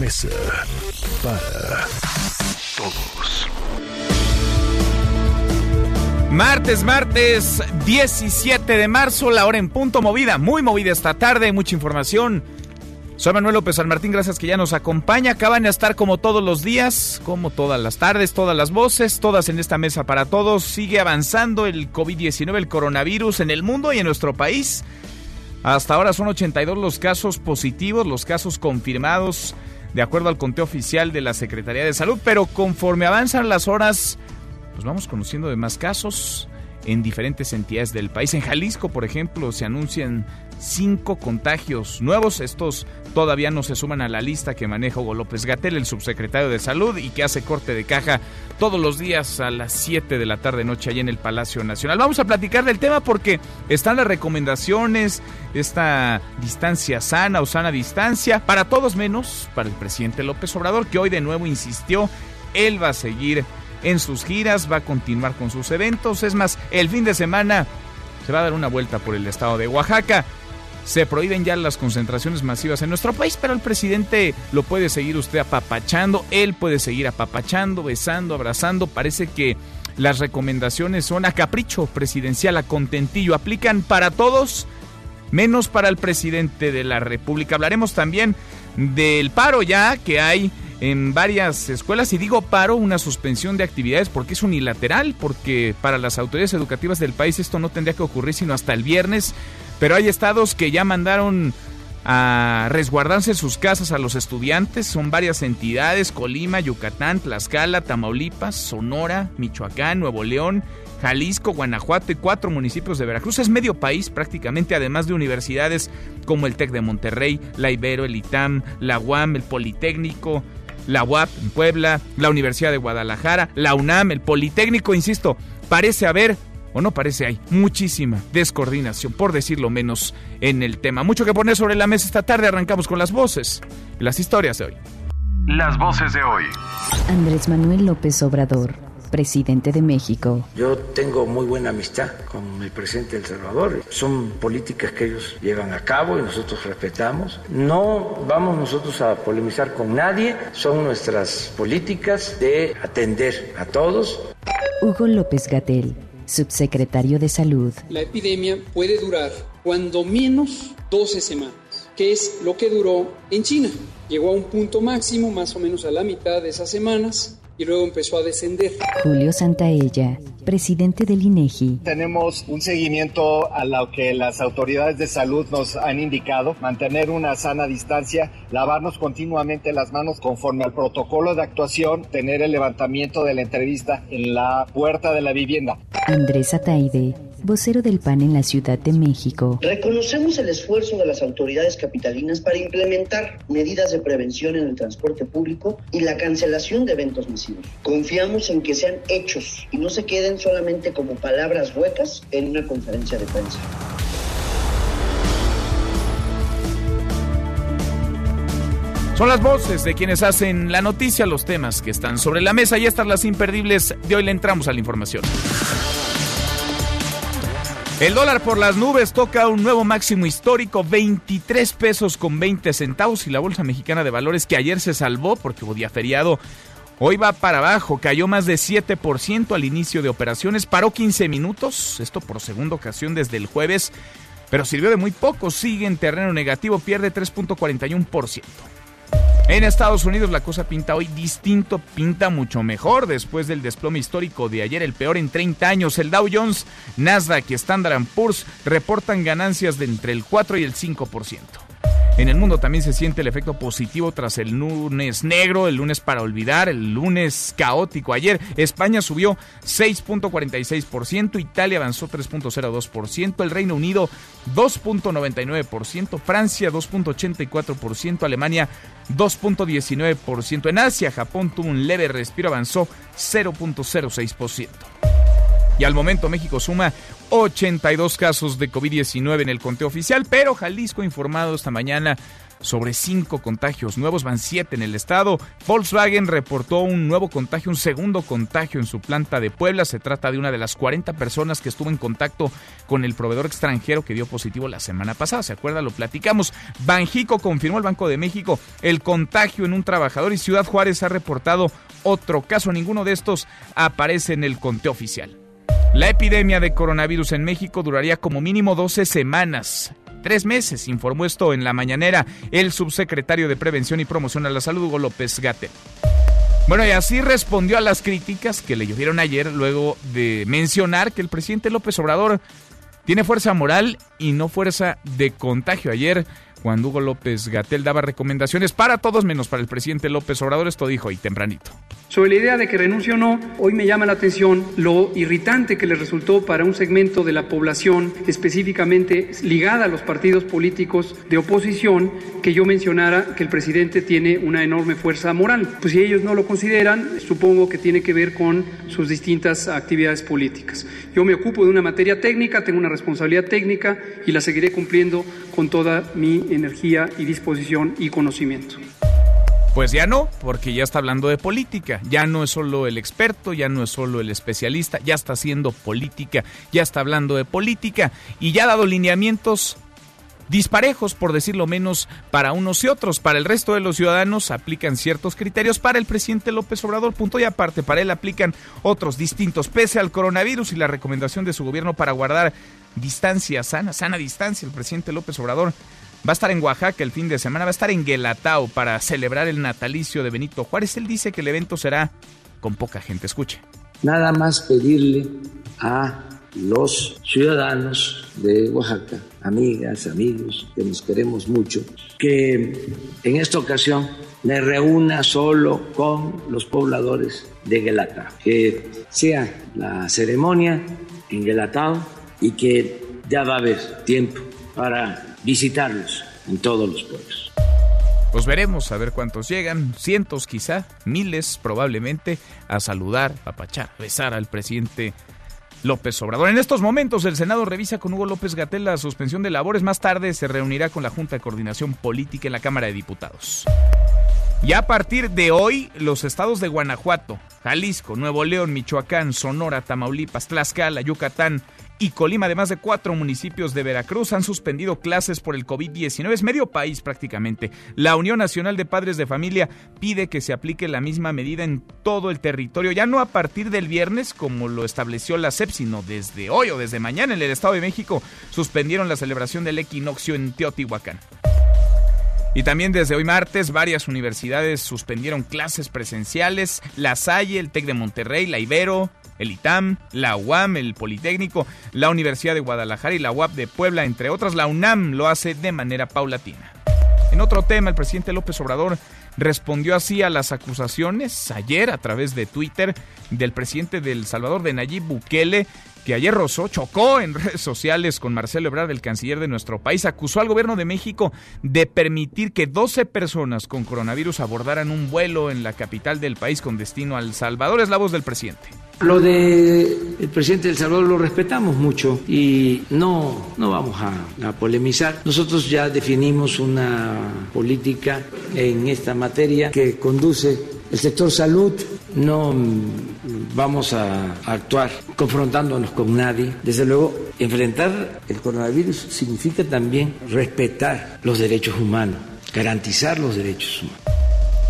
Mesa para Todos. Martes, martes 17 de marzo, la hora en punto movida, muy movida esta tarde, mucha información. Soy Manuel López San Martín, gracias que ya nos acompaña. Acaban de estar como todos los días, como todas las tardes, todas las voces, todas en esta mesa para todos. Sigue avanzando el COVID-19, el coronavirus en el mundo y en nuestro país. Hasta ahora son 82 los casos positivos, los casos confirmados, de acuerdo al conteo oficial de la Secretaría de Salud, pero conforme avanzan las horas, pues vamos conociendo de más casos en diferentes entidades del país. En Jalisco, por ejemplo, se anuncian cinco contagios nuevos. Estos todavía no se suman a la lista que maneja Hugo López Gatel, el subsecretario de Salud, y que hace corte de caja todos los días a las 7 de la tarde noche allá en el Palacio Nacional. Vamos a platicar del tema porque están las recomendaciones, esta distancia sana o sana distancia, para todos menos para el presidente López Obrador, que hoy de nuevo insistió, él va a seguir en sus giras, va a continuar con sus eventos. Es más, el fin de semana se va a dar una vuelta por el estado de Oaxaca. Se prohíben ya las concentraciones masivas en nuestro país, pero el presidente lo puede seguir usted apapachando, él puede seguir apapachando, besando, abrazando. Parece que las recomendaciones son a capricho presidencial, a contentillo, aplican para todos, menos para el presidente de la República. Hablaremos también del paro ya que hay en varias escuelas y digo paro, una suspensión de actividades porque es unilateral, porque para las autoridades educativas del país esto no tendría que ocurrir sino hasta el viernes, pero hay estados que ya mandaron a resguardarse sus casas a los estudiantes, son varias entidades, Colima, Yucatán, Tlaxcala, Tamaulipas, Sonora, Michoacán, Nuevo León, Jalisco, Guanajuato y cuatro municipios de Veracruz. Es medio país prácticamente, además de universidades como el TEC de Monterrey, la Ibero, el ITAM, la UAM, el Politécnico, la UAP en Puebla, la Universidad de Guadalajara, la UNAM, el Politécnico, insisto, parece haber, o no parece hay, muchísima descoordinación, por decirlo menos, en el tema. Mucho que poner sobre la mesa esta tarde, arrancamos con las voces, las historias de hoy. Las voces de hoy. Andrés Manuel López Obrador, presidente de México. Yo tengo muy buena amistad con el presidente del Salvador. Son políticas que ellos llevan a cabo y nosotros respetamos. No vamos nosotros a polemizar con nadie. Son nuestras políticas de atender a todos. Hugo López Gatel, subsecretario de Salud. La epidemia puede durar cuando menos 12 semanas, que es lo que duró en China. Llegó a un punto máximo más o menos a la mitad de esas semanas y luego empezó a descender. Julio Santaella, presidente del INEGI. Tenemos un seguimiento a lo que las autoridades de salud nos han indicado, mantener una sana distancia, lavarnos continuamente las manos conforme al protocolo de actuación, tener el levantamiento de la entrevista en la puerta de la vivienda. Andrés Ataide, vocero del PAN en la Ciudad de México. Reconocemos el esfuerzo de las autoridades capitalinas para implementar medidas de prevención en el transporte público y la cancelación de eventos masivos. Confiamos en que sean hechos y no se queden solamente como palabras huecas en una conferencia de prensa. Son las voces de quienes hacen la noticia, los temas que están sobre la mesa y estas las imperdibles de hoy le entramos a la información. El dólar por las nubes toca un nuevo máximo histórico, 23 pesos con 20 centavos y la Bolsa Mexicana de Valores que ayer se salvó porque hubo día feriado. Hoy va para abajo, cayó más de 7% al inicio de operaciones, paró 15 minutos, esto por segunda ocasión desde el jueves, pero sirvió de muy poco, sigue en terreno negativo, pierde 3.41%. En Estados Unidos la cosa pinta hoy distinto, pinta mucho mejor después del desplome histórico de ayer, el peor en 30 años. El Dow Jones, Nasdaq y Standard Poor's reportan ganancias de entre el 4 y el 5%. En el mundo también se siente el efecto positivo tras el lunes negro, el lunes para olvidar, el lunes caótico. Ayer España subió 6.46%, Italia avanzó 3.02%, el Reino Unido 2.99%, Francia 2.84%, Alemania 2.19%. En Asia, Japón tuvo un leve respiro, avanzó 0.06%. Y al momento México suma 82 casos de COVID-19 en el conteo oficial, pero Jalisco ha informado esta mañana sobre cinco contagios nuevos, van siete en el estado. Volkswagen reportó un nuevo contagio, un segundo contagio en su planta de Puebla. Se trata de una de las 40 personas que estuvo en contacto con el proveedor extranjero que dio positivo la semana pasada. ¿Se acuerda? Lo platicamos. Banjico confirmó el Banco de México el contagio en un trabajador y Ciudad Juárez ha reportado otro caso. Ninguno de estos aparece en el conteo oficial. La epidemia de coronavirus en México duraría como mínimo 12 semanas. Tres meses, informó esto en la mañanera el subsecretario de Prevención y Promoción a la Salud, Hugo López Gatel. Bueno, y así respondió a las críticas que le llovieron ayer luego de mencionar que el presidente López Obrador tiene fuerza moral y no fuerza de contagio. Ayer, cuando Hugo López Gatel daba recomendaciones para todos menos para el presidente López Obrador, esto dijo ahí tempranito. Sobre la idea de que renuncie o no, hoy me llama la atención lo irritante que le resultó para un segmento de la población específicamente ligada a los partidos políticos de oposición que yo mencionara que el presidente tiene una enorme fuerza moral. Pues si ellos no lo consideran, supongo que tiene que ver con sus distintas actividades políticas. Yo me ocupo de una materia técnica, tengo una responsabilidad técnica y la seguiré cumpliendo con toda mi energía y disposición y conocimiento. Pues ya no, porque ya está hablando de política. Ya no es solo el experto, ya no es solo el especialista, ya está haciendo política, ya está hablando de política y ya ha dado lineamientos disparejos, por decirlo menos, para unos y otros. Para el resto de los ciudadanos aplican ciertos criterios. Para el presidente López Obrador, punto y aparte, para él aplican otros distintos, pese al coronavirus y la recomendación de su gobierno para guardar distancia sana, sana distancia. El presidente López Obrador Va a estar en Oaxaca el fin de semana, va a estar en Guelatao para celebrar el natalicio de Benito Juárez. Él dice que el evento será con poca gente. Escuche. Nada más pedirle a los ciudadanos de Oaxaca, amigas, amigos, que nos queremos mucho, que en esta ocasión me reúna solo con los pobladores de Guelatao, que sea la ceremonia en Guelatao y que ya va a haber tiempo para visitarlos en todos los pueblos. Pues veremos a ver cuántos llegan, cientos quizá, miles probablemente, a saludar, a pachar, besar al presidente López Obrador. En estos momentos el Senado revisa con Hugo López Gatel la suspensión de labores. Más tarde se reunirá con la Junta de Coordinación Política en la Cámara de Diputados. Y a partir de hoy, los estados de Guanajuato, Jalisco, Nuevo León, Michoacán, Sonora, Tamaulipas, Tlaxcala, Yucatán y Colima, además de cuatro municipios de Veracruz, han suspendido clases por el COVID-19. Es medio país prácticamente. La Unión Nacional de Padres de Familia pide que se aplique la misma medida en todo el territorio, ya no a partir del viernes, como lo estableció la CEP, sino desde hoy o desde mañana en el Estado de México. Suspendieron la celebración del equinoccio en Teotihuacán. Y también desde hoy martes varias universidades suspendieron clases presenciales, La Salle, el TEC de Monterrey, la Ibero, el ITAM, la UAM, el Politécnico, la Universidad de Guadalajara y la UAP de Puebla, entre otras. La UNAM lo hace de manera paulatina. En otro tema, el presidente López Obrador respondió así a las acusaciones ayer a través de Twitter del presidente del Salvador, de Nayib Bukele, que ayer rozó, chocó en redes sociales con Marcelo Ebrard, el canciller de nuestro país, acusó al gobierno de México de permitir que 12 personas con coronavirus abordaran un vuelo en la capital del país con destino al Salvador. Es la voz del presidente. Lo de el presidente del Salvador lo respetamos mucho y no, no vamos a, polemizar. Nosotros ya definimos una política en esta materia que conduce el sector salud. No vamos a actuar confrontándonos con nadie. Desde luego, enfrentar el coronavirus significa también respetar los derechos humanos, garantizar los derechos humanos.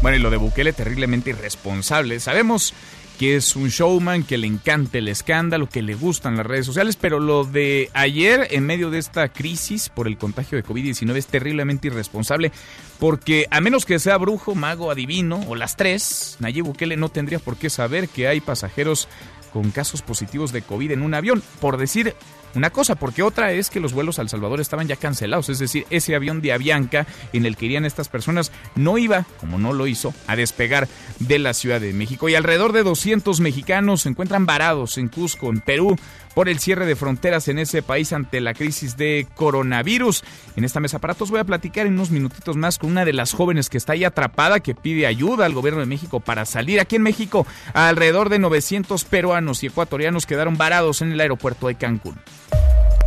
Bueno, y lo de Bukele terriblemente irresponsable. Sabemos que es un showman, que le encanta el escándalo, que le gustan las redes sociales, pero lo de ayer en medio de esta crisis por el contagio de COVID-19 es terriblemente irresponsable, porque a menos que sea brujo, mago, adivino o las tres, Nayib Bukele no tendría por qué saber que hay pasajeros con casos positivos de COVID en un avión. Por decir una cosa, porque otra es que los vuelos a Salvador estaban ya cancelados, es decir, ese avión de Avianca en el que irían estas personas no iba, como no lo hizo, a despegar de la Ciudad de México. Y alrededor de 200 mexicanos se encuentran varados en Cusco, en Perú, por el cierre de fronteras en ese país ante la crisis de coronavirus. En esta mesa aparatos voy a platicar en unos minutitos más con una de las jóvenes que está ahí atrapada, que pide ayuda al gobierno de México para salir. Aquí en México, alrededor de 900 peruanos y ecuatorianos quedaron varados en el aeropuerto de Cancún.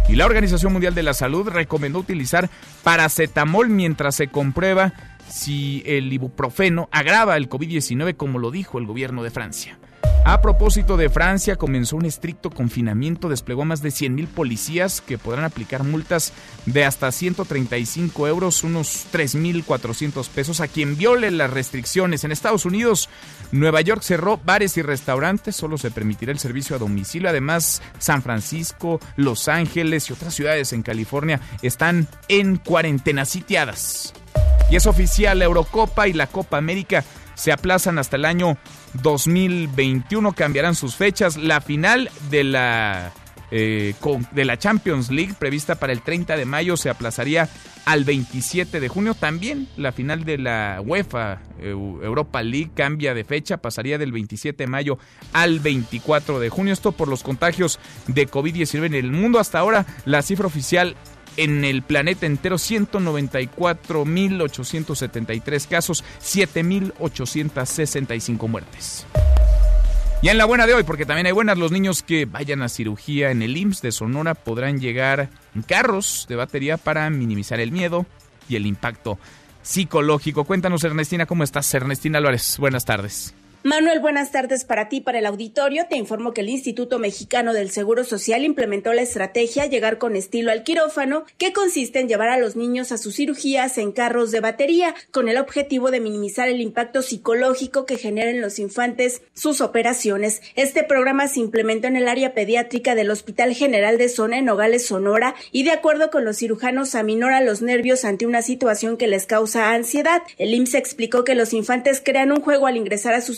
Y la Organización Mundial de la Salud recomendó utilizar paracetamol mientras se comprueba si el ibuprofeno agrava el COVID-19, como lo dijo el gobierno de Francia. A propósito de Francia, comenzó un estricto confinamiento, desplegó más de 100.000 policías que podrán aplicar multas de hasta 135 euros, unos 3.400 pesos, a quien viole las restricciones. En Estados Unidos, Nueva York cerró bares y restaurantes, solo se permitirá el servicio a domicilio. Además, San Francisco, Los Ángeles y otras ciudades en California están en cuarentena sitiadas. Y es oficial, la Eurocopa y la Copa América se aplazan hasta el año 2021, cambiarán sus fechas. La final de la, eh, de la Champions League, prevista para el 30 de mayo, se aplazaría al 27 de junio. También la final de la UEFA Europa League cambia de fecha, pasaría del 27 de mayo al 24 de junio. Esto por los contagios de COVID-19 en el mundo. Hasta ahora, la cifra oficial en el planeta entero 194.873 casos, 7.865 muertes. Y en la buena de hoy, porque también hay buenas, los niños que vayan a cirugía en el IMSS de Sonora podrán llegar en carros de batería para minimizar el miedo y el impacto psicológico. Cuéntanos, Ernestina, ¿cómo estás? Ernestina Álvarez, buenas tardes. Manuel, buenas tardes para ti, para el auditorio. Te informo que el Instituto Mexicano del Seguro Social implementó la estrategia Llegar con estilo al quirófano, que consiste en llevar a los niños a sus cirugías en carros de batería, con el objetivo de minimizar el impacto psicológico que generen los infantes sus operaciones. Este programa se implementó en el área pediátrica del Hospital General de Zona en Nogales, Sonora, y de acuerdo con los cirujanos aminora los nervios ante una situación que les causa ansiedad. El IMSS explicó que los infantes crean un juego al ingresar a su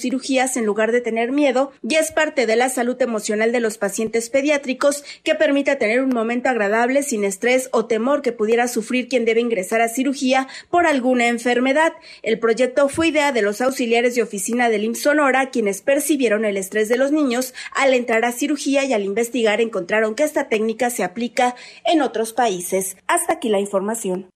en lugar de tener miedo y es parte de la salud emocional de los pacientes pediátricos que permite tener un momento agradable sin estrés o temor que pudiera sufrir quien debe ingresar a cirugía por alguna enfermedad. El proyecto fue idea de los auxiliares de oficina del IMSS Sonora quienes percibieron el estrés de los niños al entrar a cirugía y al investigar encontraron que esta técnica se aplica en otros países. Hasta aquí la información.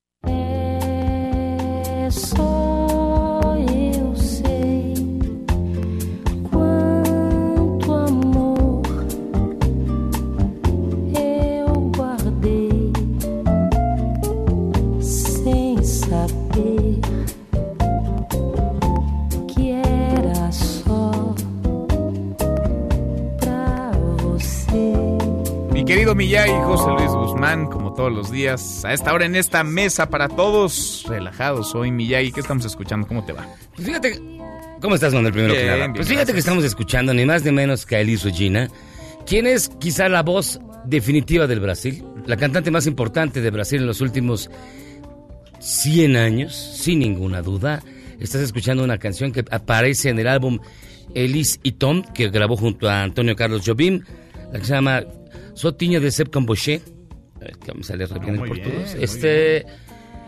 Querido Millay, José Luis Guzmán, como todos los días, a esta hora en esta mesa para todos, relajados hoy, Millay, ¿qué estamos escuchando? ¿Cómo te va? Pues fíjate, ¿cómo estás, Manuel, primero que nada? pues fíjate que estamos escuchando ni más ni menos que a Elis Regina, quien es quizá la voz definitiva del Brasil, la cantante más importante de Brasil en los últimos 100 años, sin ninguna duda. Estás escuchando una canción que aparece en el álbum Elis y Tom, que grabó junto a Antonio Carlos Jobim, la que se llama Sotiño de Seb Camboché. Que me sale re bien el portugués. Este.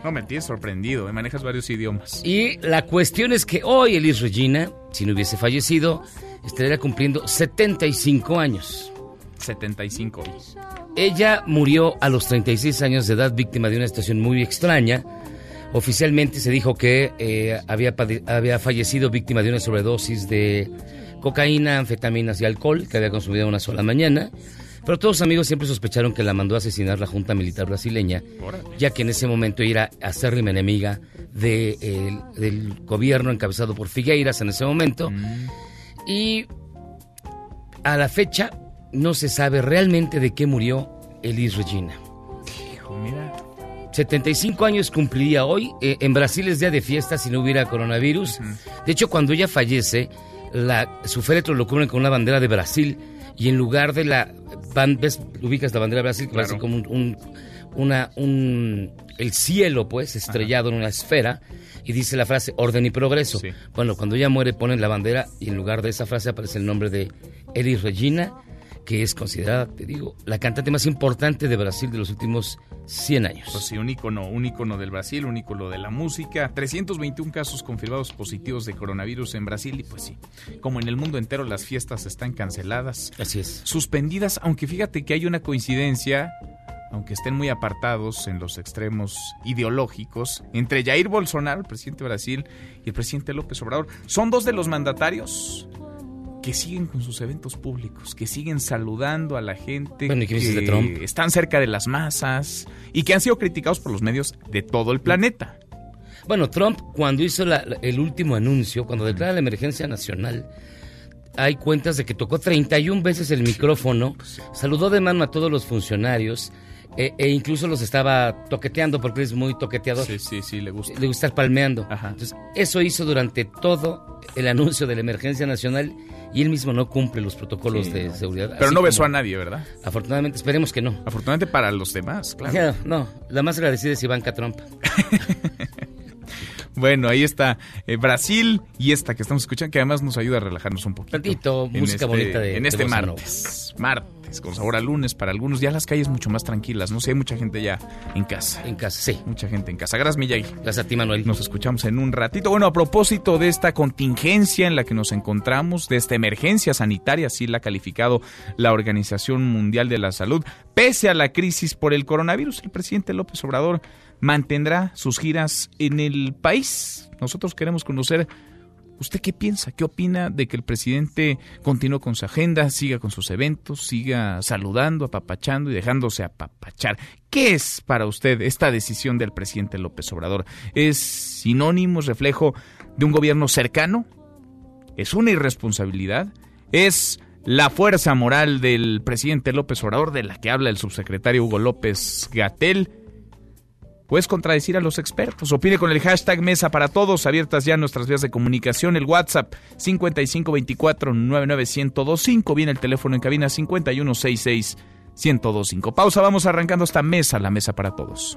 No, me tienes sorprendido, ¿eh? manejas varios idiomas. Y la cuestión es que hoy Elis Regina, si no hubiese fallecido, estaría cumpliendo 75 años. 75. Ella murió a los 36 años de edad víctima de una situación muy extraña. Oficialmente se dijo que eh, había, había fallecido víctima de una sobredosis de cocaína, anfetaminas y alcohol que había consumido una sola mañana. Pero todos amigos siempre sospecharon que la mandó a asesinar la Junta Militar Brasileña, ya que en ese momento era acérrima enemiga de, del gobierno encabezado por Figueiras en ese momento. Mm. Y a la fecha no se sabe realmente de qué murió Elis Regina. Hijo, mira. 75 años cumpliría hoy. Eh, en Brasil es día de fiesta si no hubiera coronavirus. De hecho, cuando ella fallece, la, su féretro lo cubren con una bandera de Brasil y en lugar de la ¿ves? ubicas la bandera de Brasil que parece como un, una un el cielo pues estrellado en una esfera y dice la frase orden y progreso. Bueno, cuando ella muere ponen la bandera y en lugar de esa frase aparece el nombre de Elis Regina que es considerada, te digo, la cantante más importante de Brasil de los últimos 100 años. Pues sí, un ícono, un ícono del Brasil, un ícono de la música. 321 casos confirmados positivos de coronavirus en Brasil y pues sí, como en el mundo entero las fiestas están canceladas. Así es. Suspendidas, aunque fíjate que hay una coincidencia aunque estén muy apartados en los extremos ideológicos, entre Jair Bolsonaro, el presidente de Brasil, y el presidente López Obrador. Son dos de los mandatarios que siguen con sus eventos públicos, que siguen saludando a la gente, bueno, que de Trump? están cerca de las masas y que han sido criticados por los medios de todo el planeta. Bueno, Trump cuando hizo la, el último anuncio, cuando declara la emergencia nacional, hay cuentas de que tocó 31 veces el micrófono, saludó de mano a todos los funcionarios, e, e, incluso los estaba toqueteando porque es muy toqueteador. Sí, sí, sí, le gusta. Le gusta estar palmeando. Entonces, eso hizo durante todo el anuncio de la emergencia nacional y él mismo no cumple los protocolos de seguridad. Pero no besó a nadie, ¿verdad? Afortunadamente, esperemos que no. Afortunadamente para los demás, claro. no, la más agradecida es Ivanka Trump. Bueno, ahí está eh, Brasil y esta que estamos escuchando, que además nos ayuda a relajarnos un poquito. Tantito, música este, bonita de En este martes. Martes, con sabor a lunes para algunos. Ya las calles mucho más tranquilas, no sé, hay mucha gente ya en casa. En casa, sí. Mucha gente en casa. Gracias, Miyagi. Gracias a ti, Manuel. Nos escuchamos en un ratito. Bueno, a propósito de esta contingencia en la que nos encontramos, de esta emergencia sanitaria, así la ha calificado la Organización Mundial de la Salud, pese a la crisis por el coronavirus, el presidente López Obrador mantendrá sus giras en el país. Nosotros queremos conocer ¿Usted qué piensa? ¿Qué opina de que el presidente continúe con su agenda, siga con sus eventos, siga saludando, apapachando y dejándose apapachar? ¿Qué es para usted esta decisión del presidente López Obrador? ¿Es sinónimo, es reflejo de un gobierno cercano? ¿Es una irresponsabilidad? ¿Es la fuerza moral del presidente López Obrador de la que habla el subsecretario Hugo López Gatel? Puedes contradecir a los expertos. Opine con el hashtag Mesa para Todos, abiertas ya nuestras vías de comunicación, el WhatsApp 5524-99125, viene el teléfono en cabina 5166-1025. Pausa, vamos arrancando esta mesa, la Mesa para Todos.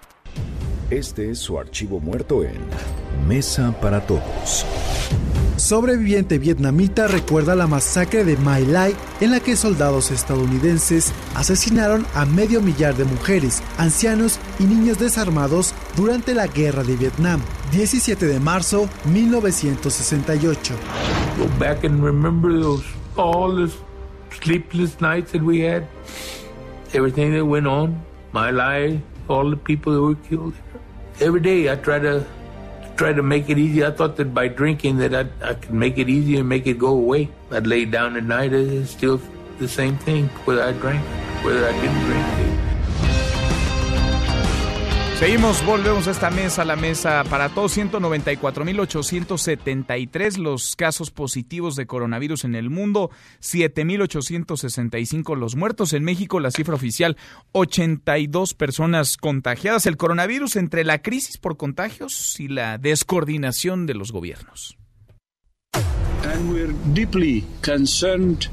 Este es su archivo muerto en Mesa para Todos. Sobreviviente vietnamita recuerda la masacre de My Lai en la que soldados estadounidenses asesinaron a medio millar de mujeres, ancianos y niños desarmados durante la guerra de Vietnam, 17 de marzo 1968. Go back and remember those all the sleepless nights that we had, everything that went on. my life, all the people that were killed. Every day I try to try to make it easy. I thought that by drinking that I, I could make it easy and make it go away. I'd lay down at night, it's still the same thing, whether I drank, whether I didn't drink. Seguimos, volvemos a esta mesa, la mesa para todos. 194.873 los casos positivos de coronavirus en el mundo, 7.865 los muertos. En México, la cifra oficial, 82 personas contagiadas. El coronavirus entre la crisis por contagios y la descoordinación de los gobiernos.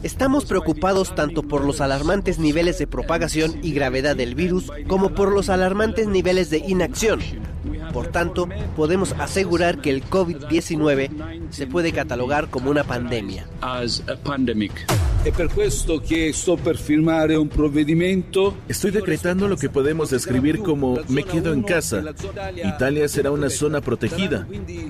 Estamos preocupados tanto por los alarmantes niveles de propagación y gravedad del virus como por los alarmantes niveles de inacción. Por tanto, podemos asegurar que el COVID-19 se puede catalogar como una pandemia. Estoy decretando lo que podemos describir como me quedo en casa. Italia será una zona protegida.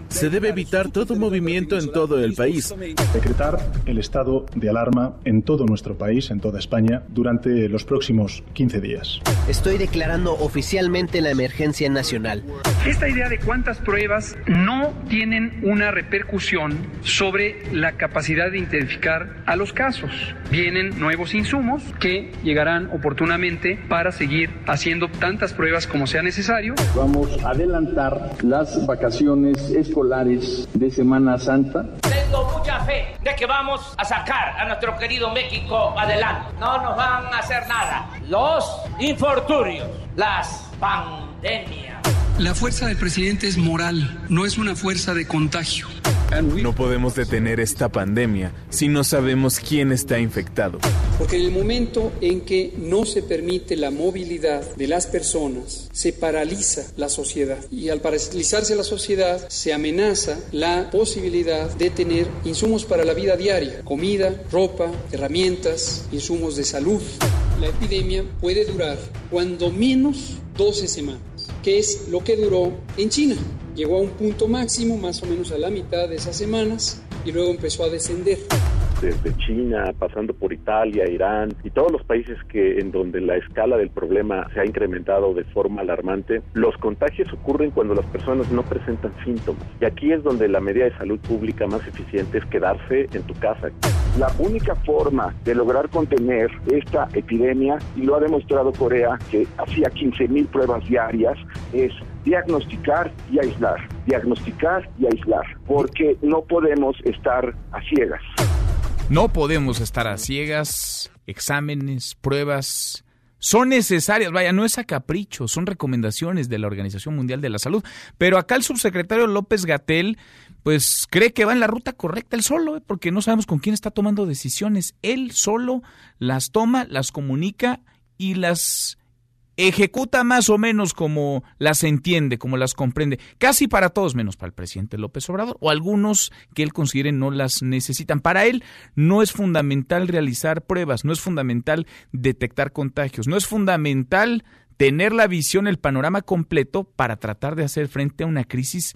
Se debe evitar todo movimiento en todo el país. Decretar el estado de alarma en todo nuestro país, en toda España, durante los próximos 15 días. Estoy declarando oficialmente la emergencia nacional. Esta idea de cuántas pruebas no tienen una repercusión sobre la capacidad de identificar a los casos. Vienen nuevos insumos que llegarán oportunamente para seguir haciendo tantas pruebas como sea necesario. Vamos a adelantar las vacaciones escolares de Semana Santa. Tengo mucha fe de que vamos a sacar a nuestro querido México adelante. No nos van a hacer nada. Los infortunios, las pandemias. La fuerza del presidente es moral, no es una fuerza de contagio. No podemos detener esta pandemia si no sabemos quién está infectado. Porque en el momento en que no se permite la movilidad de las personas, se paraliza la sociedad. Y al paralizarse la sociedad, se amenaza la posibilidad de tener insumos para la vida diaria, comida, ropa, herramientas, insumos de salud. La epidemia puede durar cuando menos 12 semanas, que es lo que duró en China. Llegó a un punto máximo, más o menos a la mitad de esas semanas, y luego empezó a descender desde China, pasando por Italia, Irán y todos los países que en donde la escala del problema se ha incrementado de forma alarmante, los contagios ocurren cuando las personas no presentan síntomas. Y aquí es donde la medida de salud pública más eficiente es quedarse en tu casa. La única forma de lograr contener esta epidemia, y lo ha demostrado Corea, que hacía 15 mil pruebas diarias, es diagnosticar y aislar, diagnosticar y aislar, porque no podemos estar a ciegas. No podemos estar a ciegas, exámenes, pruebas. Son necesarias, vaya, no es a capricho, son recomendaciones de la Organización Mundial de la Salud. Pero acá el subsecretario López Gatel, pues cree que va en la ruta correcta él solo, ¿eh? porque no sabemos con quién está tomando decisiones. Él solo las toma, las comunica y las ejecuta más o menos como las entiende, como las comprende, casi para todos menos para el presidente López Obrador o algunos que él considere no las necesitan. Para él no es fundamental realizar pruebas, no es fundamental detectar contagios, no es fundamental tener la visión, el panorama completo para tratar de hacer frente a una crisis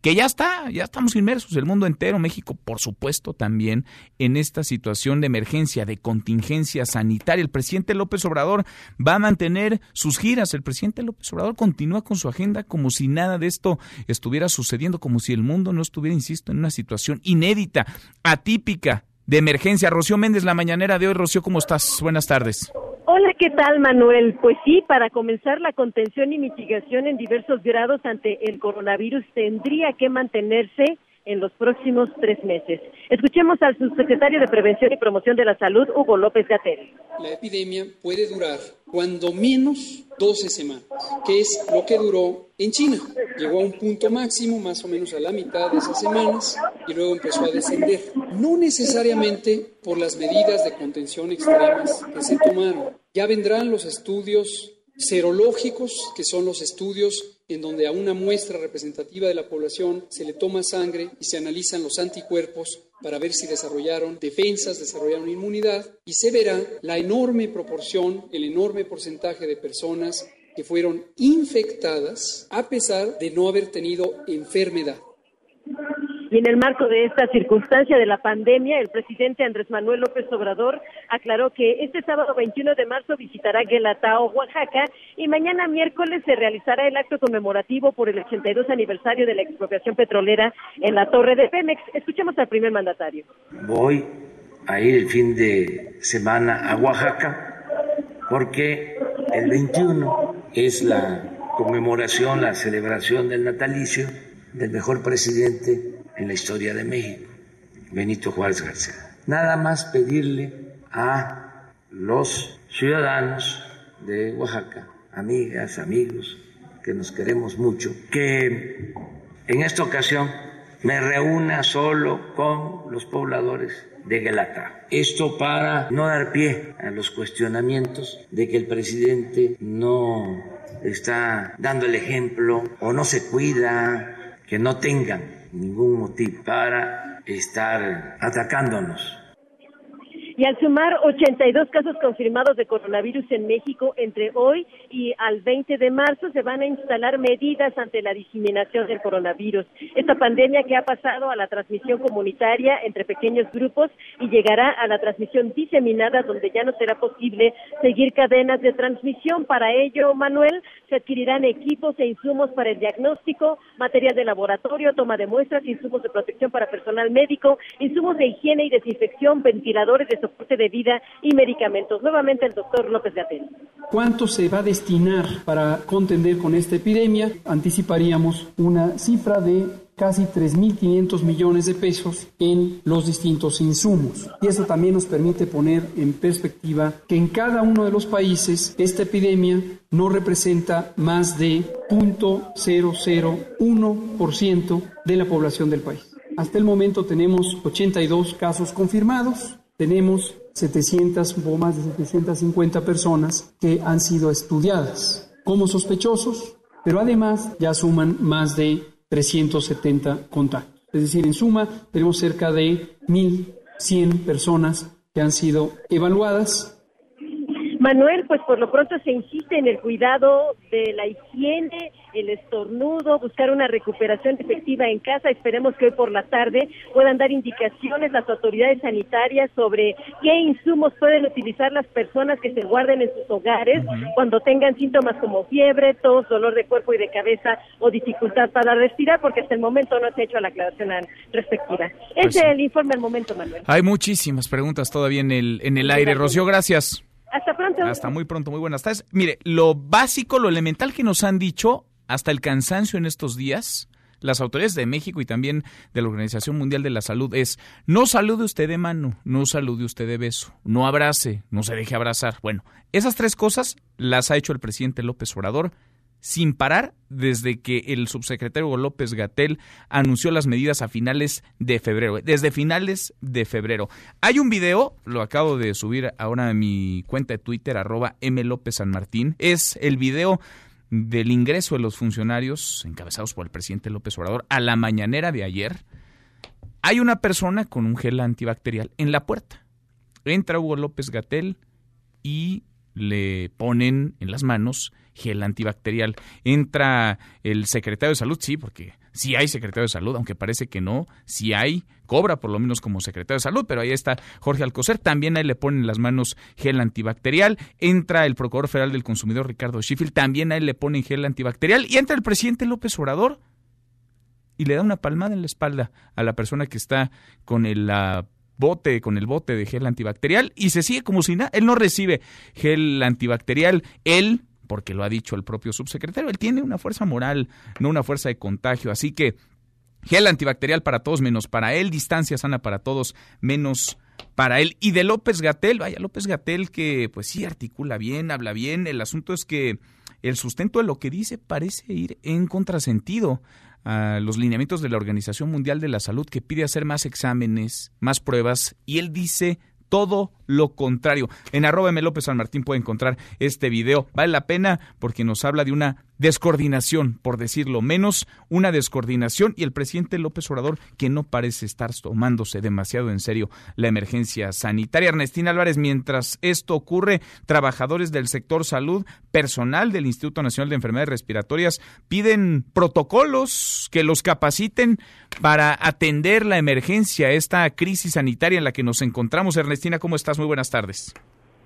que ya está, ya estamos inmersos, el mundo entero, México, por supuesto, también en esta situación de emergencia, de contingencia sanitaria. El presidente López Obrador va a mantener sus giras, el presidente López Obrador continúa con su agenda como si nada de esto estuviera sucediendo, como si el mundo no estuviera, insisto, en una situación inédita, atípica, de emergencia. Rocío Méndez, la mañanera de hoy. Rocío, ¿cómo estás? Buenas tardes. Hola, ¿qué tal, Manuel? Pues sí, para comenzar la contención y mitigación en diversos grados ante el coronavirus tendría que mantenerse en los próximos tres meses. Escuchemos al subsecretario de Prevención y Promoción de la Salud, Hugo López Gatel. La epidemia puede durar cuando menos 12 semanas, que es lo que duró en China. Llegó a un punto máximo, más o menos a la mitad de esas semanas, y luego empezó a descender. No necesariamente por las medidas de contención extremas que se tomaron. Ya vendrán los estudios serológicos, que son los estudios en donde a una muestra representativa de la población se le toma sangre y se analizan los anticuerpos para ver si desarrollaron defensas, desarrollaron inmunidad, y se verá la enorme proporción, el enorme porcentaje de personas que fueron infectadas a pesar de no haber tenido enfermedad. Y en el marco de esta circunstancia de la pandemia, el presidente Andrés Manuel López Obrador aclaró que este sábado 21 de marzo visitará Guelatao, Oaxaca, y mañana miércoles se realizará el acto conmemorativo por el 82 aniversario de la expropiación petrolera en la torre de Pemex. Escuchemos al primer mandatario. Voy a ir el fin de semana a Oaxaca porque el 21 es la conmemoración, la celebración del natalicio del mejor presidente en la historia de México, Benito Juárez García. Nada más pedirle a los ciudadanos de Oaxaca, amigas, amigos, que nos queremos mucho, que en esta ocasión me reúna solo con los pobladores de Guelata. Esto para no dar pie a los cuestionamientos de que el presidente no está dando el ejemplo o no se cuida, que no tengan ningún motivo para estar atacándonos. Y al sumar 82 casos confirmados de coronavirus en México entre hoy y al 20 de marzo, se van a instalar medidas ante la diseminación del coronavirus. Esta pandemia que ha pasado a la transmisión comunitaria entre pequeños grupos y llegará a la transmisión diseminada, donde ya no será posible seguir cadenas de transmisión. Para ello, Manuel, se adquirirán equipos e insumos para el diagnóstico, material de laboratorio, toma de muestras, insumos de protección para personal médico, insumos de higiene y desinfección, ventiladores de soporte de vida y medicamentos. Nuevamente el doctor López Gatel. ¿Cuánto se va a destinar para contender con esta epidemia? Anticiparíamos una cifra de casi 3.500 millones de pesos en los distintos insumos. Y eso también nos permite poner en perspectiva que en cada uno de los países esta epidemia no representa más de 0.001% de la población del país. Hasta el momento tenemos 82 casos confirmados, tenemos 700 o más de 750 personas que han sido estudiadas como sospechosos, pero además ya suman más de 370 contactos. Es decir, en suma tenemos cerca de 1.100 personas que han sido evaluadas Manuel, pues por lo pronto se insiste en el cuidado de la higiene, el estornudo, buscar una recuperación efectiva en casa. Esperemos que hoy por la tarde puedan dar indicaciones las autoridades sanitarias sobre qué insumos pueden utilizar las personas que se guarden en sus hogares cuando tengan síntomas como fiebre, tos, dolor de cuerpo y de cabeza o dificultad para respirar, porque hasta el momento no se ha hecho la aclaración respectiva. Ese pues es el informe al momento, Manuel. Hay muchísimas preguntas todavía en el, en el aire. Rocío, gracias. Hasta pronto. Hasta muy pronto, muy buenas tardes. Mire, lo básico, lo elemental que nos han dicho hasta el cansancio en estos días, las autoridades de México y también de la Organización Mundial de la Salud es no salude usted de mano, no salude usted de beso, no abrace, no se deje abrazar. Bueno, esas tres cosas las ha hecho el presidente López Obrador sin parar desde que el subsecretario López Gatel anunció las medidas a finales de febrero, desde finales de febrero. Hay un video, lo acabo de subir ahora a mi cuenta de Twitter, arroba M. López San Martín, es el video del ingreso de los funcionarios encabezados por el presidente López Obrador a la mañanera de ayer. Hay una persona con un gel antibacterial en la puerta. Entra Hugo López Gatel y le ponen en las manos gel antibacterial. Entra el secretario de salud, sí, porque sí hay secretario de salud, aunque parece que no, sí hay, cobra por lo menos como secretario de salud, pero ahí está Jorge Alcocer, también ahí le ponen en las manos gel antibacterial, entra el procurador federal del consumidor Ricardo Schiffel, también ahí le ponen gel antibacterial. Y entra el presidente López Obrador y le da una palmada en la espalda a la persona que está con el bote, con el bote de gel antibacterial y se sigue como si nada, él no recibe gel antibacterial, él porque lo ha dicho el propio subsecretario, él tiene una fuerza moral, no una fuerza de contagio, así que gel antibacterial para todos menos para él, distancia sana para todos menos para él. Y de López Gatel, vaya, López Gatel que pues sí articula bien, habla bien, el asunto es que el sustento de lo que dice parece ir en contrasentido a los lineamientos de la Organización Mundial de la Salud que pide hacer más exámenes, más pruebas, y él dice todo lo contrario. En arroba M. López San Martín puede encontrar este video. Vale la pena porque nos habla de una descoordinación, por decirlo menos, una descoordinación y el presidente López Obrador que no parece estar tomándose demasiado en serio la emergencia sanitaria. Ernestina Álvarez, mientras esto ocurre, trabajadores del sector salud, personal del Instituto Nacional de Enfermedades Respiratorias piden protocolos que los capaciten para atender la emergencia, esta crisis sanitaria en la que nos encontramos. Ernestina, ¿cómo estás? Muy buenas tardes.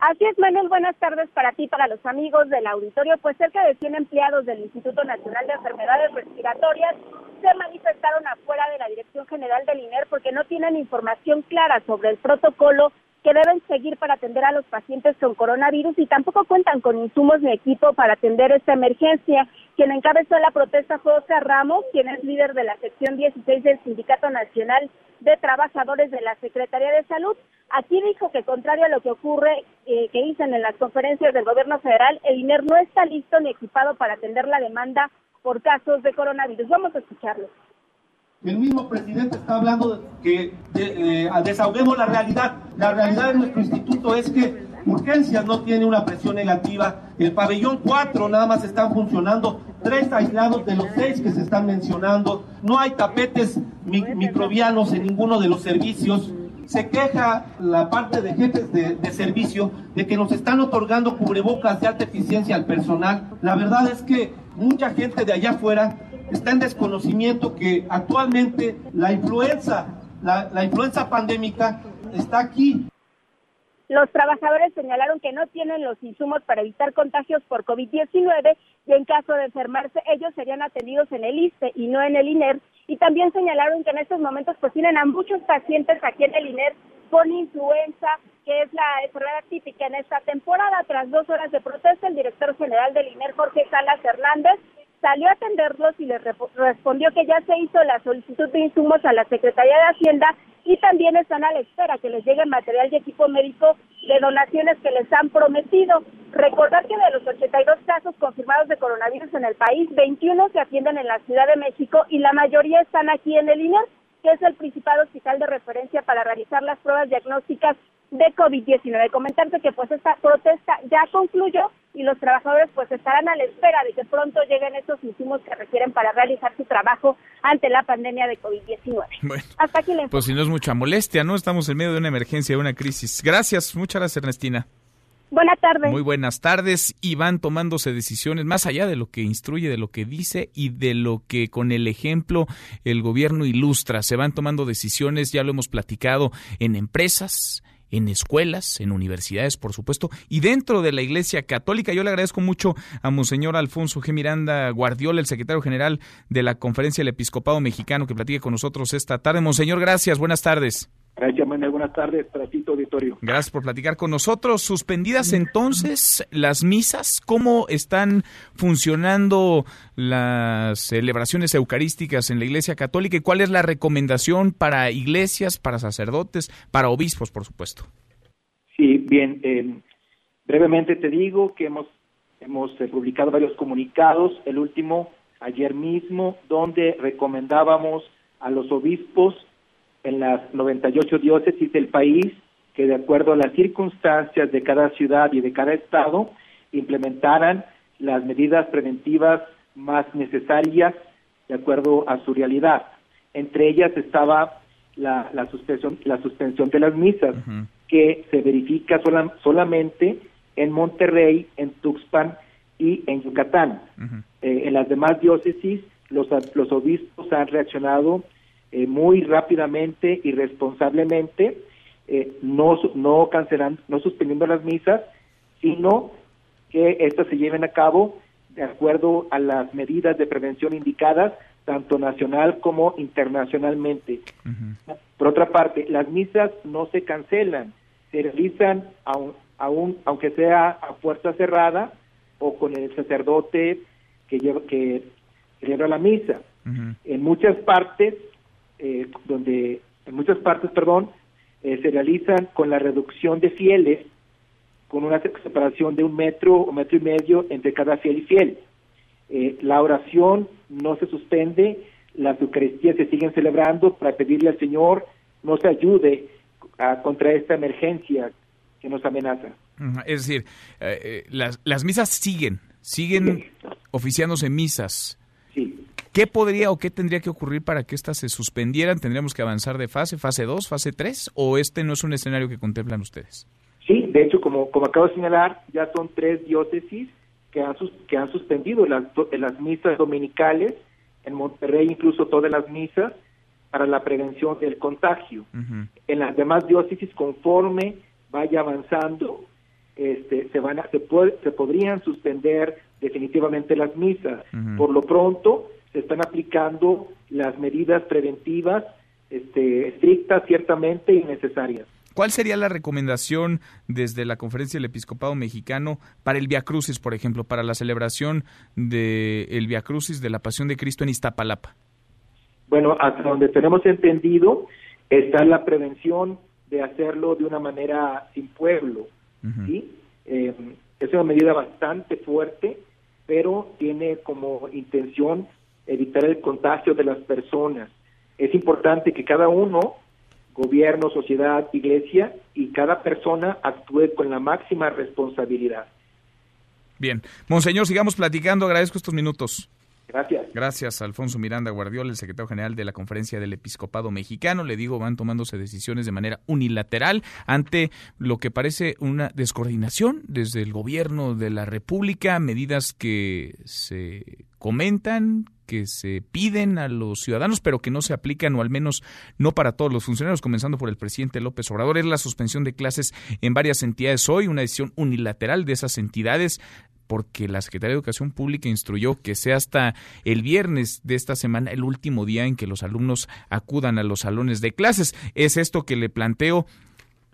Así es, Manuel, buenas tardes para ti, para los amigos del auditorio. Pues cerca de 100 empleados del Instituto Nacional de Enfermedades Respiratorias se manifestaron afuera de la Dirección General del INER porque no tienen información clara sobre el protocolo que deben seguir para atender a los pacientes con coronavirus y tampoco cuentan con insumos ni equipo para atender esta emergencia. Quien encabezó la protesta fue Oscar Ramos, quien es líder de la sección 16 del Sindicato Nacional de Trabajadores de la Secretaría de Salud. Aquí dijo que contrario a lo que ocurre, eh, que dicen en las conferencias del gobierno federal, el INER no está listo ni equipado para atender la demanda por casos de coronavirus. Vamos a escucharlo. El mismo presidente está hablando de que eh, desahoguemos la realidad. La realidad de nuestro instituto es que Urgencias no tiene una presión negativa. El pabellón 4 nada más están funcionando tres aislados de los seis que se están mencionando. No hay tapetes microbianos en ninguno de los servicios se queja la parte de jefes de, servicio de que nos están otorgando cubrebocas de alta eficiencia al personal. La verdad es que mucha gente de allá afuera está en desconocimiento que actualmente la influenza, la, la influenza pandémica está aquí los trabajadores señalaron que no tienen los insumos para evitar contagios por COVID-19 y en caso de enfermarse ellos serían atendidos en el ISTE y no en el INER. Y también señalaron que en estos momentos pues tienen a muchos pacientes aquí en el INER con influenza, que es la enfermedad típica en esta temporada. Tras dos horas de protesta, el director general del INER, Jorge Salas Hernández, salió a atenderlos y les respondió que ya se hizo la solicitud de insumos a la Secretaría de Hacienda y también están a la espera que les llegue material y equipo médico de donaciones que les han prometido. Recordar que de los 82 casos confirmados de coronavirus en el país, 21 se atienden en la Ciudad de México y la mayoría están aquí en el INER. que es el principal hospital de referencia para realizar las pruebas diagnósticas de COVID-19. Comentarte que pues esta protesta ya concluyó y los trabajadores pues estarán a la espera de que pronto lleguen esos insumos que requieren para realizar su trabajo ante la pandemia de COVID-19. Bueno, Hasta aquí la pues si no es mucha molestia, ¿no? Estamos en medio de una emergencia, de una crisis. Gracias, muchas gracias Ernestina. Buenas tardes. Muy buenas tardes y van tomándose decisiones más allá de lo que instruye, de lo que dice y de lo que con el ejemplo el gobierno ilustra. Se van tomando decisiones, ya lo hemos platicado, en empresas, en escuelas, en universidades, por supuesto, y dentro de la Iglesia Católica. Yo le agradezco mucho a Monseñor Alfonso G. Miranda Guardiola, el secretario general de la Conferencia del Episcopado Mexicano, que platique con nosotros esta tarde. Monseñor, gracias, buenas tardes. Gracias, Manuel. Buenas tardes para ti, auditorio. Gracias por platicar con nosotros. Suspendidas entonces las misas, ¿cómo están funcionando las celebraciones eucarísticas en la Iglesia Católica y cuál es la recomendación para iglesias, para sacerdotes, para obispos, por supuesto? Sí, bien. Eh, brevemente te digo que hemos, hemos eh, publicado varios comunicados, el último ayer mismo, donde recomendábamos a los obispos en las 98 diócesis del país que de acuerdo a las circunstancias de cada ciudad y de cada estado implementaran las medidas preventivas más necesarias de acuerdo a su realidad. Entre ellas estaba la, la suspensión, la suspensión de las misas, que se verifica sola, solamente en Monterrey, en Tuxpan y en Yucatán. eh, en las demás diócesis, los, los obispos han reaccionado eh, muy rápidamente y responsablemente, eh, no, no cancelando, no suspendiendo las misas, sino que estas se lleven a cabo de acuerdo a las medidas de prevención indicadas, tanto nacional como internacionalmente. Por otra parte, las misas no se cancelan, se realizan aun, aun, aunque sea a puerta cerrada o con el sacerdote que lleva que celebra la misa. En muchas partes eh, donde en muchas partes, perdón, eh, se realizan con la reducción de fieles, con una separación de un metro o metro y medio entre cada fiel y fiel. Eh, la oración no se suspende, las Eucaristías se siguen celebrando para pedirle al Señor nos ayude a, contra esta emergencia que nos amenaza. Es decir, eh, las, las misas siguen, siguen oficiándose misas. ¿Qué podría o qué tendría que ocurrir para que estas se suspendieran? ¿Tendríamos que avanzar de fase, fase 2, fase 3? ¿O este no es un escenario que contemplan ustedes? Sí, de hecho, como, como acabo de señalar, ya son tres diócesis que han, sus, que han suspendido las, las misas dominicales, en Monterrey incluso todas las misas, para la prevención del contagio. Uh -huh. En las demás diócesis, conforme vaya avanzando, este, se, van a, se, puede, se podrían suspender definitivamente las misas. Uh -huh. Por lo pronto, se están aplicando las medidas preventivas este, estrictas, ciertamente, y necesarias. ¿Cuál sería la recomendación desde la Conferencia del Episcopado Mexicano para el Via Crucis, por ejemplo, para la celebración del de Via Crucis de la Pasión de Cristo en Iztapalapa? Bueno, hasta donde tenemos entendido está la prevención de hacerlo de una manera sin pueblo. Uh -huh. ¿sí? eh, es una medida bastante fuerte, pero tiene como intención evitar el contagio de las personas. Es importante que cada uno, gobierno, sociedad, iglesia, y cada persona actúe con la máxima responsabilidad. Bien. Monseñor, sigamos platicando. Agradezco estos minutos. Gracias. Gracias, Alfonso Miranda Guardiola, el secretario general de la Conferencia del Episcopado Mexicano. Le digo, van tomándose decisiones de manera unilateral ante lo que parece una descoordinación desde el gobierno de la República, medidas que se comentan, que se piden a los ciudadanos, pero que no se aplican, o al menos no para todos los funcionarios, comenzando por el presidente López Obrador. Es la suspensión de clases en varias entidades hoy, una decisión unilateral de esas entidades porque la Secretaría de Educación Pública instruyó que sea hasta el viernes de esta semana el último día en que los alumnos acudan a los salones de clases. Es esto que le planteo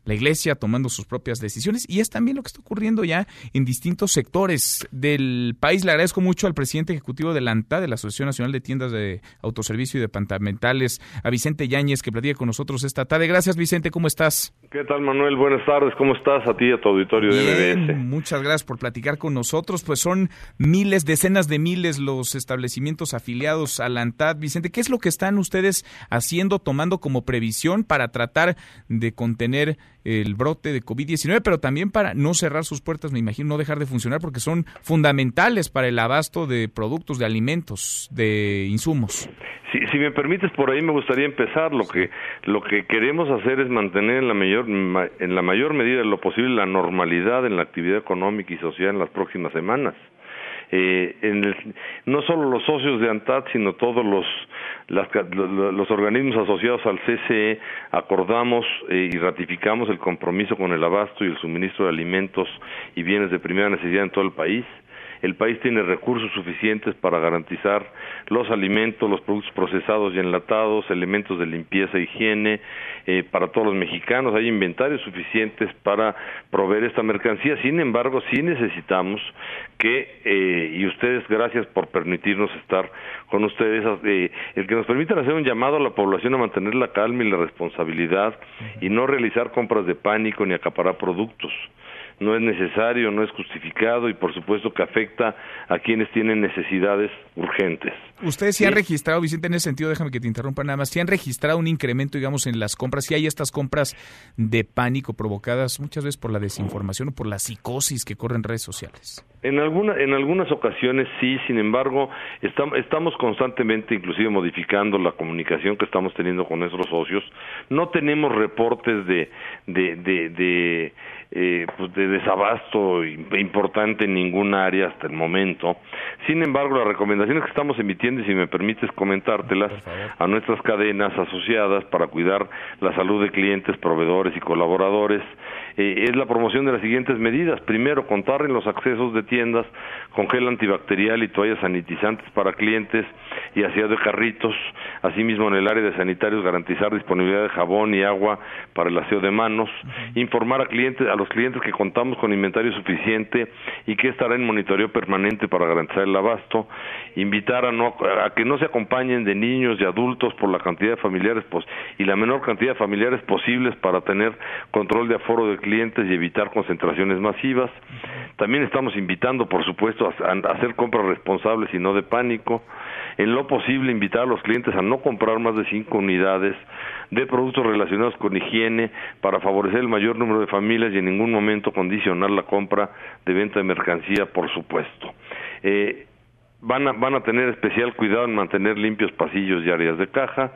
la iglesia tomando sus propias decisiones y es también lo que está ocurriendo ya en distintos sectores del país. Le agradezco mucho al presidente ejecutivo de la ANTA, de la Asociación Nacional de Tiendas de Autoservicio y Departamentales, a Vicente Yáñez, que platica con nosotros esta tarde. Gracias, Vicente, ¿cómo estás? ¿Qué tal, Manuel? Buenas tardes, ¿cómo estás? A ti y a tu auditorio de MBS. Muchas gracias por platicar con nosotros. Pues son miles, decenas de miles los establecimientos afiliados a la ANTAD. Vicente, ¿qué es lo que están ustedes haciendo, tomando como previsión para tratar de contener el brote de COVID-19, pero también para no cerrar sus puertas, me imagino, no dejar de funcionar porque son fundamentales para el abasto de productos, de alimentos, de insumos. Si, si me permites, por ahí me gustaría empezar. Lo que lo que queremos hacer es mantener en la mayor en la mayor medida de lo posible la normalidad en la actividad económica y social en las próximas semanas. Eh, en el, no solo los socios de ANTAD, sino todos los, los organismos asociados al CCE acordamos eh, y ratificamos el compromiso con el abasto y el suministro de alimentos y bienes de primera necesidad en todo el país el país tiene recursos suficientes para garantizar los alimentos, los productos procesados y enlatados, elementos de limpieza e higiene eh, para todos los mexicanos. Hay inventarios suficientes para proveer esta mercancía. Sin embargo, sí necesitamos que, eh, y ustedes, gracias por permitirnos estar con ustedes, eh, el que nos permitan hacer un llamado a la población a mantener la calma y la responsabilidad y no realizar compras de pánico ni acaparar productos no es necesario, no es justificado y por supuesto que afecta a quienes tienen necesidades urgentes. Ustedes sí, han registrado, Vicente, en ese sentido, déjame que te interrumpa nada más, si han registrado un incremento, digamos, en las compras, si hay estas compras de pánico provocadas muchas veces por la desinformación o por la psicosis que corre en redes sociales. En, alguna, en algunas ocasiones sí, sin embargo, estamos constantemente inclusive modificando la comunicación que estamos teniendo con nuestros socios. No tenemos reportes de, de, de eh, pues de desabasto importante en ningún área hasta el momento. Sin embargo, las recomendaciones que estamos emitiendo, y si me permites comentártelas, a nuestras cadenas asociadas para cuidar la salud de clientes, proveedores y colaboradores, eh, es la promoción de las siguientes medidas. Primero, contar en los accesos de tiendas con gel antibacterial y toallas sanitizantes para clientes y aseo de carritos. Asimismo, en el área de sanitarios, garantizar disponibilidad de jabón y agua para el aseo de manos. Informar a clientes, a los clientes que contamos con inventario suficiente y que estará en monitoreo permanente para garantizar el abasto. Invitar a, no, a que no se acompañen de niños y adultos por la cantidad de familiares y la menor cantidad de familiares posibles para tener control de aforo de clientes y evitar concentraciones masivas. También estamos invitando, por supuesto, a, hacer compras responsables y no de pánico. En lo posible, invitar a los clientes a no comprar más de cinco unidades de productos relacionados con higiene para favorecer el mayor número de familias y en ningún momento condicionar la compra de venta de mercancía, por supuesto. Eh, van a, van a tener especial cuidado en mantener limpios pasillos y áreas de caja.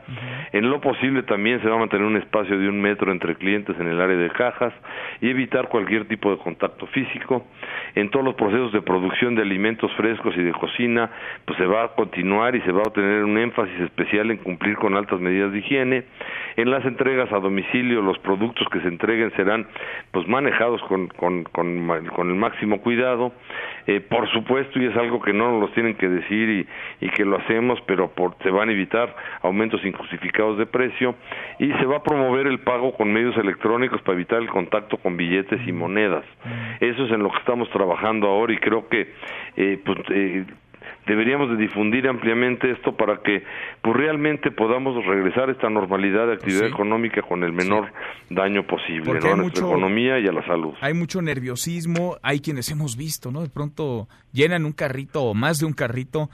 En lo posible también se va a mantener un espacio de un metro entre clientes en el área de cajas y evitar cualquier tipo de contacto físico. En todos los procesos de producción de alimentos frescos y de cocina, pues se va a continuar y se va a tener un énfasis especial en cumplir con altas medidas de higiene. En las entregas a domicilio, los productos que se entreguen serán pues manejados con, con, con, el máximo cuidado. Eh, por supuesto, y es algo que no nos los tienen que decir y, que lo hacemos, pero por, se van a evitar aumentos injustificados de precio y se va a promover el pago con medios electrónicos para evitar el contacto con billetes y monedas. Eso es en lo que estamos trabajando ahora y creo que eh, pues, eh, deberíamos de difundir ampliamente esto para que pues realmente podamos regresar a esta normalidad de actividad económica con el menor daño posible a nuestra economía y a la salud. Hay mucho nerviosismo, hay quienes hemos visto, ¿no? De pronto llenan un carrito o más de un carrito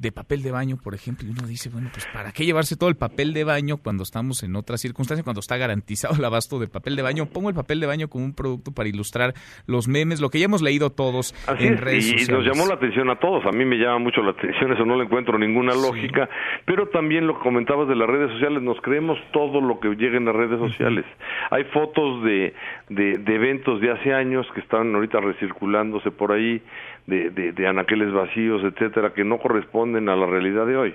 de papel de baño, por ejemplo, y uno dice, bueno, pues ¿para qué llevarse todo el papel de baño cuando estamos en otras circunstancias, cuando está garantizado el abasto de papel de baño? Pongo el papel de baño como un producto para ilustrar los memes, lo que ya hemos leído todos en redes y, sociales. Y nos llamó la atención a todos, a mí me llama mucho la atención, eso no le encuentro ninguna lógica, pero también lo que comentabas de las redes sociales, nos creemos todo lo que llega en las redes sociales. Hay fotos de, de, de eventos de hace años que están ahorita recirculándose por ahí, de, de, de, anaqueles vacíos, etcétera, que no corresponden a la realidad de hoy.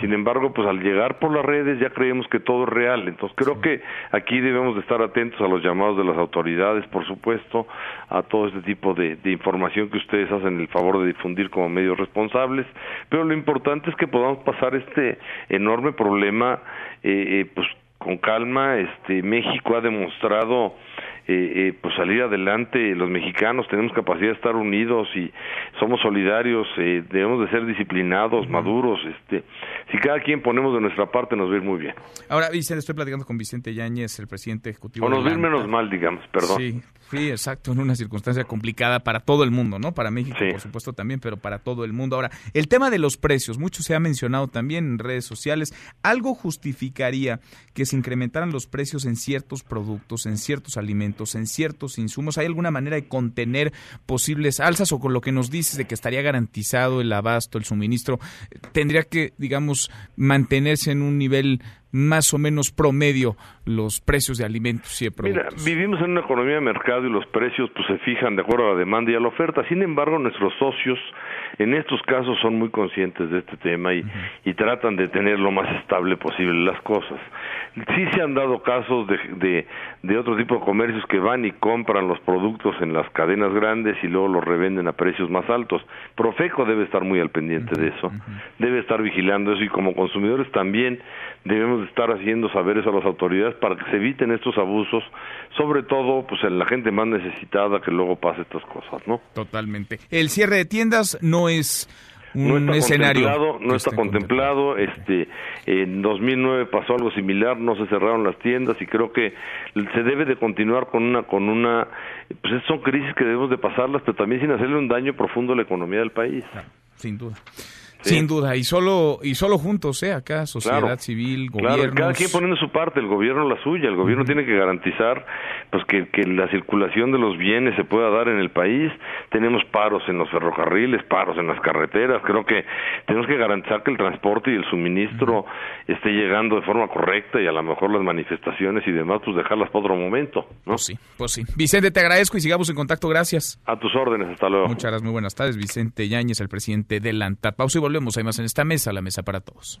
Sin embargo, pues al llegar por las redes ya creemos que todo es real. Entonces creo que aquí debemos de estar atentos a los llamados de las autoridades, por supuesto, a todo este tipo de, de información que ustedes hacen el favor de difundir como medios responsables. Pero lo importante es que podamos pasar este enorme problema, eh, eh pues con calma. Este México ha demostrado eh, eh, pues salir adelante. Los mexicanos tenemos capacidad de estar unidos y somos solidarios. Eh, debemos de ser disciplinados, maduros. Este, si cada quien ponemos de nuestra parte, nos va a ir muy bien. Ahora, Vicente, estoy platicando con Vicente Yáñez, el presidente ejecutivo. O nos va a ir menos mal, digamos. Perdón. Sí, sí, exacto, en una circunstancia complicada para todo el mundo, ¿no? Para México, por supuesto, también, pero para todo el mundo. Ahora, el tema de los precios, mucho se ha mencionado también en redes sociales. ¿Algo justificaría que se incrementaran los precios en ciertos productos, en ciertos alimentos? en ciertos insumos? ¿Hay alguna manera de contener posibles alzas o con lo que nos dices de que estaría garantizado el abasto, el suministro, tendría que, digamos, mantenerse en un nivel más o menos promedio los precios de alimentos y de productos? Mira, vivimos en una economía de mercado y los precios pues se fijan de acuerdo a la demanda y a la oferta. Sin embargo, nuestros socios en estos casos son muy conscientes de este tema y, y tratan de tener lo más estable posible las cosas. Sí se han dado casos de, de, de otro tipo de comercios que van y compran los productos en las cadenas grandes y luego los revenden a precios más altos. Profeco debe estar muy al pendiente de eso, debe estar vigilando eso y como consumidores también debemos de estar haciendo saber eso a las autoridades para que se eviten estos abusos, sobre todo pues en la gente más necesitada que luego pase estas cosas, ¿no? Totalmente. El cierre de tiendas no es un no está escenario. contemplado, no está contemplado, este en 2009 pasó algo similar, no se cerraron las tiendas y creo que se debe de continuar con una con una pues son crisis que debemos de pasarlas, pero también sin hacerle un daño profundo a la economía del país. Sin duda. Sin duda, y solo y solo juntos, ¿eh? Acá, sociedad Claro. civil, Claro, gobiernos. cada quien poniendo su parte, el gobierno la suya, el gobierno tiene que garantizar pues que, que la circulación de los bienes se pueda dar en el país. Tenemos paros en los ferrocarriles, paros en las carreteras, creo que tenemos que garantizar que el transporte y el suministro esté llegando de forma correcta y a lo mejor las manifestaciones y demás pues dejarlas para otro momento, ¿no? Pues sí, pues sí. Vicente, te agradezco y sigamos en contacto. Gracias. A tus órdenes, hasta luego. Muchas gracias, muy buenas tardes. Vicente Yáñez, el presidente de la ANTAD. Pausa y volvemos. Hay más en esta mesa, la mesa para todos.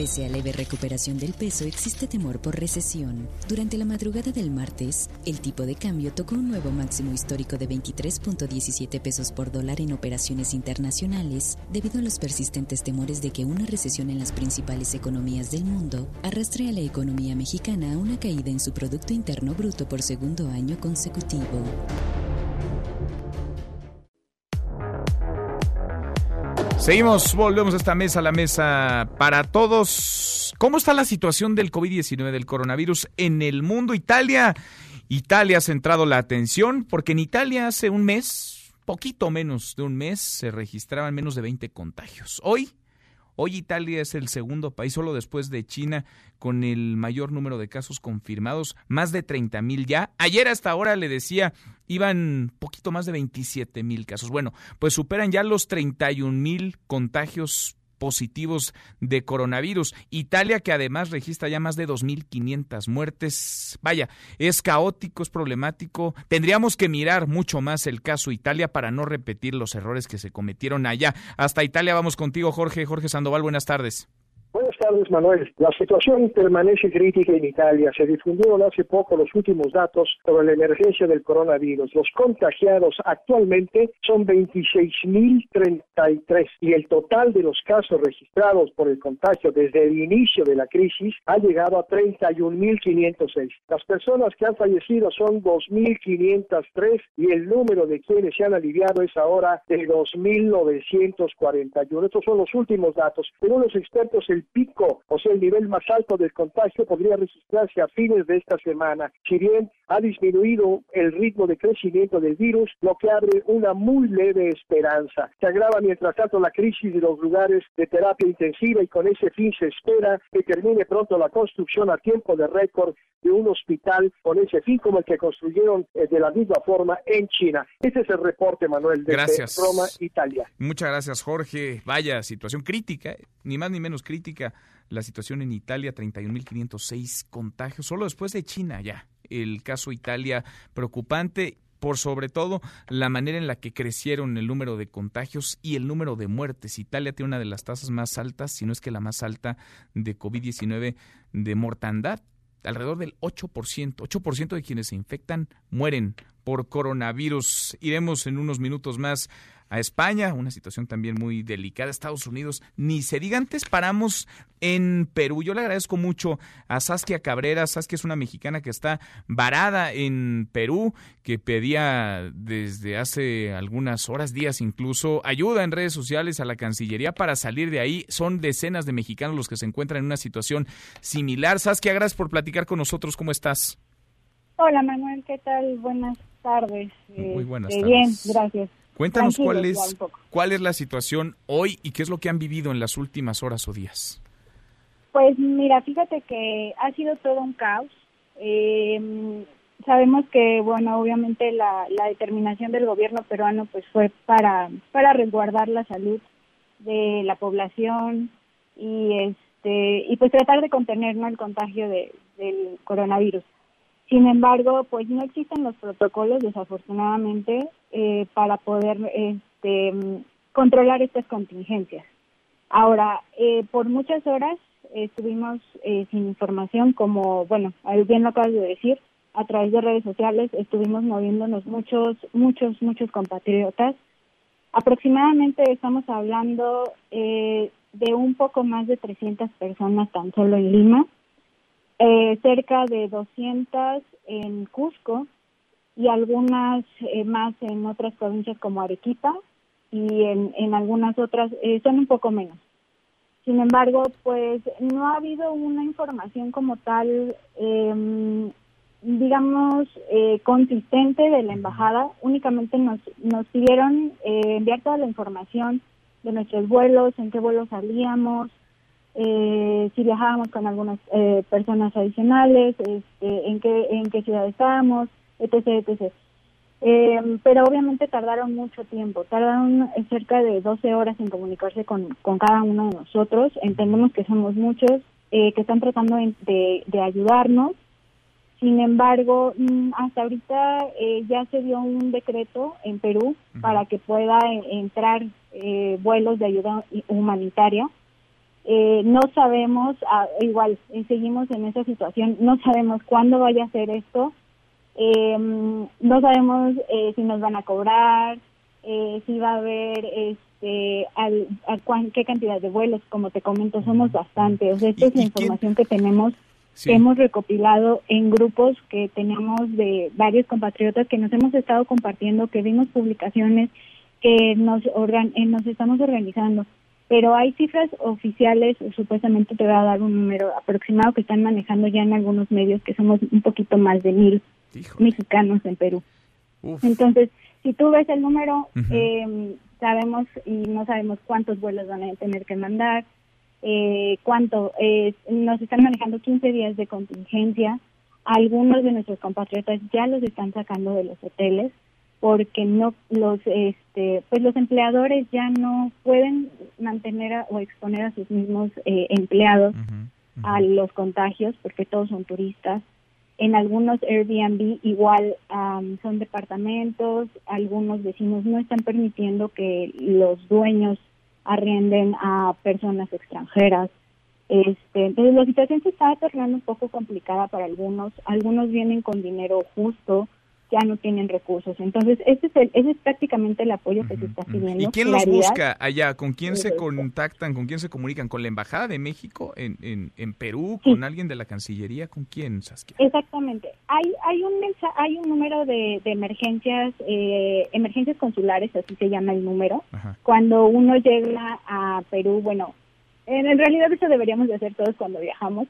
Pese a leve recuperación del peso, existe temor por recesión. Durante la madrugada del martes, el tipo de cambio tocó un nuevo máximo histórico de 23.17 pesos por dólar en operaciones internacionales, debido a los persistentes temores de que una recesión en las principales economías del mundo arrastre a la economía mexicana a una caída en su Producto Interno Bruto por segundo año consecutivo. Seguimos, volvemos a esta mesa, la mesa para todos. ¿Cómo está la situación del COVID-19, del coronavirus en el mundo? Italia, Italia ha centrado la atención porque en Italia hace un mes, poquito menos de un mes, se registraban menos de 20 contagios. Hoy, hoy Italia es el segundo país, solo después de China, con el mayor número de casos confirmados, más de 30 mil ya. Ayer hasta ahora le decía, iban poquito más de 27 mil casos. Bueno, pues superan ya los 31 mil contagios positivos de coronavirus. Italia, que además registra ya más de 2.500 muertes. Vaya, es caótico, es problemático. Tendríamos que mirar mucho más el caso Italia para no repetir los errores que se cometieron allá. Hasta Italia vamos contigo, Jorge. Jorge Sandoval, buenas tardes. Buenas tardes, Manuel. La situación permanece crítica en Italia. Se difundieron hace poco los últimos datos sobre la emergencia del coronavirus. Los contagiados actualmente son 26.033 y el total de los casos registrados por el contagio desde el inicio de la crisis ha llegado a 31.506. Las personas que han fallecido son 2.503 y el número de quienes se han aliviado es ahora de 2.941. Estos son los últimos datos. Según los expertos, el pico, o sea, el nivel más alto del contagio podría registrarse a fines de esta semana. Si bien ha disminuido el ritmo de crecimiento del virus, lo que abre una muy leve esperanza. Se agrava mientras tanto la crisis de los lugares de terapia intensiva y con ese fin se espera que termine pronto la construcción a tiempo de récord de un hospital con ese fin como el que construyeron eh, de la misma forma en China. Este es el reporte, Manuel, desde Gracias. Roma, Italia. Muchas gracias, Jorge. Vaya, situación crítica, eh, ni más ni menos crítica. La situación en Italia, 31.506 contagios, solo después de China ya. El caso Italia preocupante por sobre todo la manera en la que crecieron el número de contagios y el número de muertes. Italia tiene una de las tasas más altas, si no es que la más alta de COVID-19 de mortandad. alrededor del 8%. 8% de quienes se infectan mueren por coronavirus. Iremos en unos minutos más a España, una situación también muy delicada, Estados Unidos, ni se diga antes paramos en Perú. Yo le agradezco mucho a Saskia Cabrera, Saskia es una mexicana que está varada en Perú, que pedía desde hace algunas horas, días incluso, ayuda en redes sociales a la Cancillería para salir de ahí. Son decenas de mexicanos los que se encuentran en una situación similar. Saskia, gracias por platicar con nosotros, ¿cómo estás? Hola Manuel, ¿qué tal? Buenas tardes. Muy buenas este, tardes. Bien, gracias. Cuéntanos cuál es, cuál es la situación hoy y qué es lo que han vivido en las últimas horas o días. Pues mira, fíjate que ha sido todo un caos. Eh, sabemos que, bueno, obviamente la, la determinación del gobierno peruano pues fue para, para resguardar la salud de la población y este y pues tratar de contener ¿no? el contagio de, del coronavirus. Sin embargo, pues no existen los protocolos, desafortunadamente, eh, para poder este, controlar estas contingencias. Ahora, eh, por muchas horas estuvimos eh, sin información, como, bueno, bien lo acabas de decir, a través de redes sociales estuvimos moviéndonos muchos, muchos, muchos compatriotas. Aproximadamente estamos hablando eh, de un poco más de 300 personas tan solo en Lima, eh, cerca de 200 en Cusco y algunas eh, más en otras provincias como Arequipa y en, en algunas otras eh, son un poco menos. Sin embargo, pues no ha habido una información como tal, eh, digamos, consistente de la embajada. Únicamente nos, nos pidieron eh, enviar toda la información de nuestros vuelos, en qué vuelos salíamos, eh, si viajábamos con algunas eh, personas adicionales, este, en qué en qué ciudad estábamos, etc, etc. Eh, pero obviamente tardaron mucho tiempo, tardaron cerca de 12 horas en comunicarse con, con cada uno de nosotros. Entendemos que somos muchos eh, que están tratando de, de, ayudarnos. Sin embargo, mm, hasta ahorita eh, ya se dio un decreto en Perú para que pueda eh, entrar eh, vuelos de ayuda humanitaria. Eh, no sabemos, ah, igual seguimos en esa situación, no sabemos cuándo vaya a ser esto, eh, no sabemos eh, si nos van a cobrar, eh, si va a haber este, al, a cuán- qué cantidad de vuelos, como te comento, somos bastantes. O sea, esta es la información que tenemos, que hemos recopilado en grupos que tenemos de varios compatriotas que nos hemos estado compartiendo, que vimos publicaciones, que nos, organ eh, nos estamos organizando. Pero hay cifras oficiales, supuestamente te voy a dar un número aproximado que están manejando ya en algunos medios, que somos un poquito más de mil mexicanos en Perú. Entonces, si tú ves el número, eh, sabemos y no sabemos cuántos vuelos van a tener que mandar, eh, cuánto, eh, nos están manejando 15 días de contingencia, algunos de nuestros compatriotas ya los están sacando de los hoteles, porque no los este pues los empleadores ya no pueden mantener a- o exponer a sus mismos eh, empleados a los contagios porque todos son turistas en algunos Airbnb igual am, son departamentos algunos vecinos no están permitiendo que los dueños arrienden a personas extranjeras. Este, entonces la situación se está tornando un poco complicada para algunos. Algunos vienen con dinero justo ya no tienen recursos. Entonces, ese es, el, ese es prácticamente el apoyo que se está pidiendo. ¿Y quién los busca allá? ¿Con quién se contactan? ¿Con quién se comunican? ¿Con la Embajada de México en, en, en Perú? ¿Con alguien de la Cancillería? ¿Con quién, Saskia? Exactamente. Hay hay un hay un número de, de emergencias eh, emergencias consulares, así se llama el número. Cuando uno llega a Perú, bueno, en, en realidad eso deberíamos de hacer todos cuando viajamos,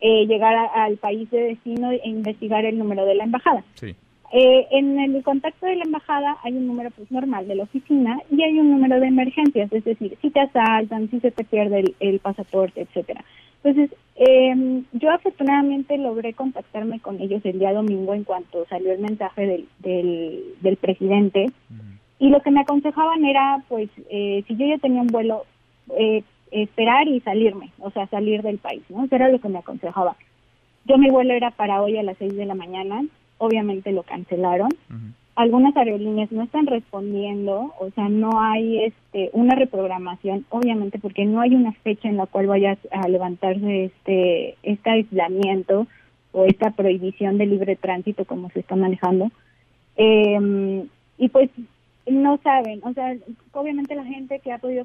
eh, llegar a- al país de destino e investigar el número de la embajada. Sí. Eh, en el contacto de la embajada hay un número pues normal de la oficina y hay un número de emergencias, es decir, si te asaltan, si se te pierde el, el pasaporte, etcétera. Entonces, eh, yo afortunadamente logré contactarme con ellos el día domingo en cuanto salió el mensaje del, del, del presidente y lo que me aconsejaban era, pues, eh, si yo ya tenía un vuelo, eh, esperar y salirme, o sea, salir del país, ¿no? Eso era lo que me aconsejaba. Yo mi vuelo era para hoy a las 6 de la mañana, obviamente lo cancelaron. Algunas aerolíneas no están respondiendo, o sea, no hay este una reprogramación, obviamente porque no hay una fecha en la cual vaya a levantarse este este aislamiento o esta prohibición de libre tránsito como se está manejando. Eh, y pues no saben, o sea, obviamente la gente que ha podido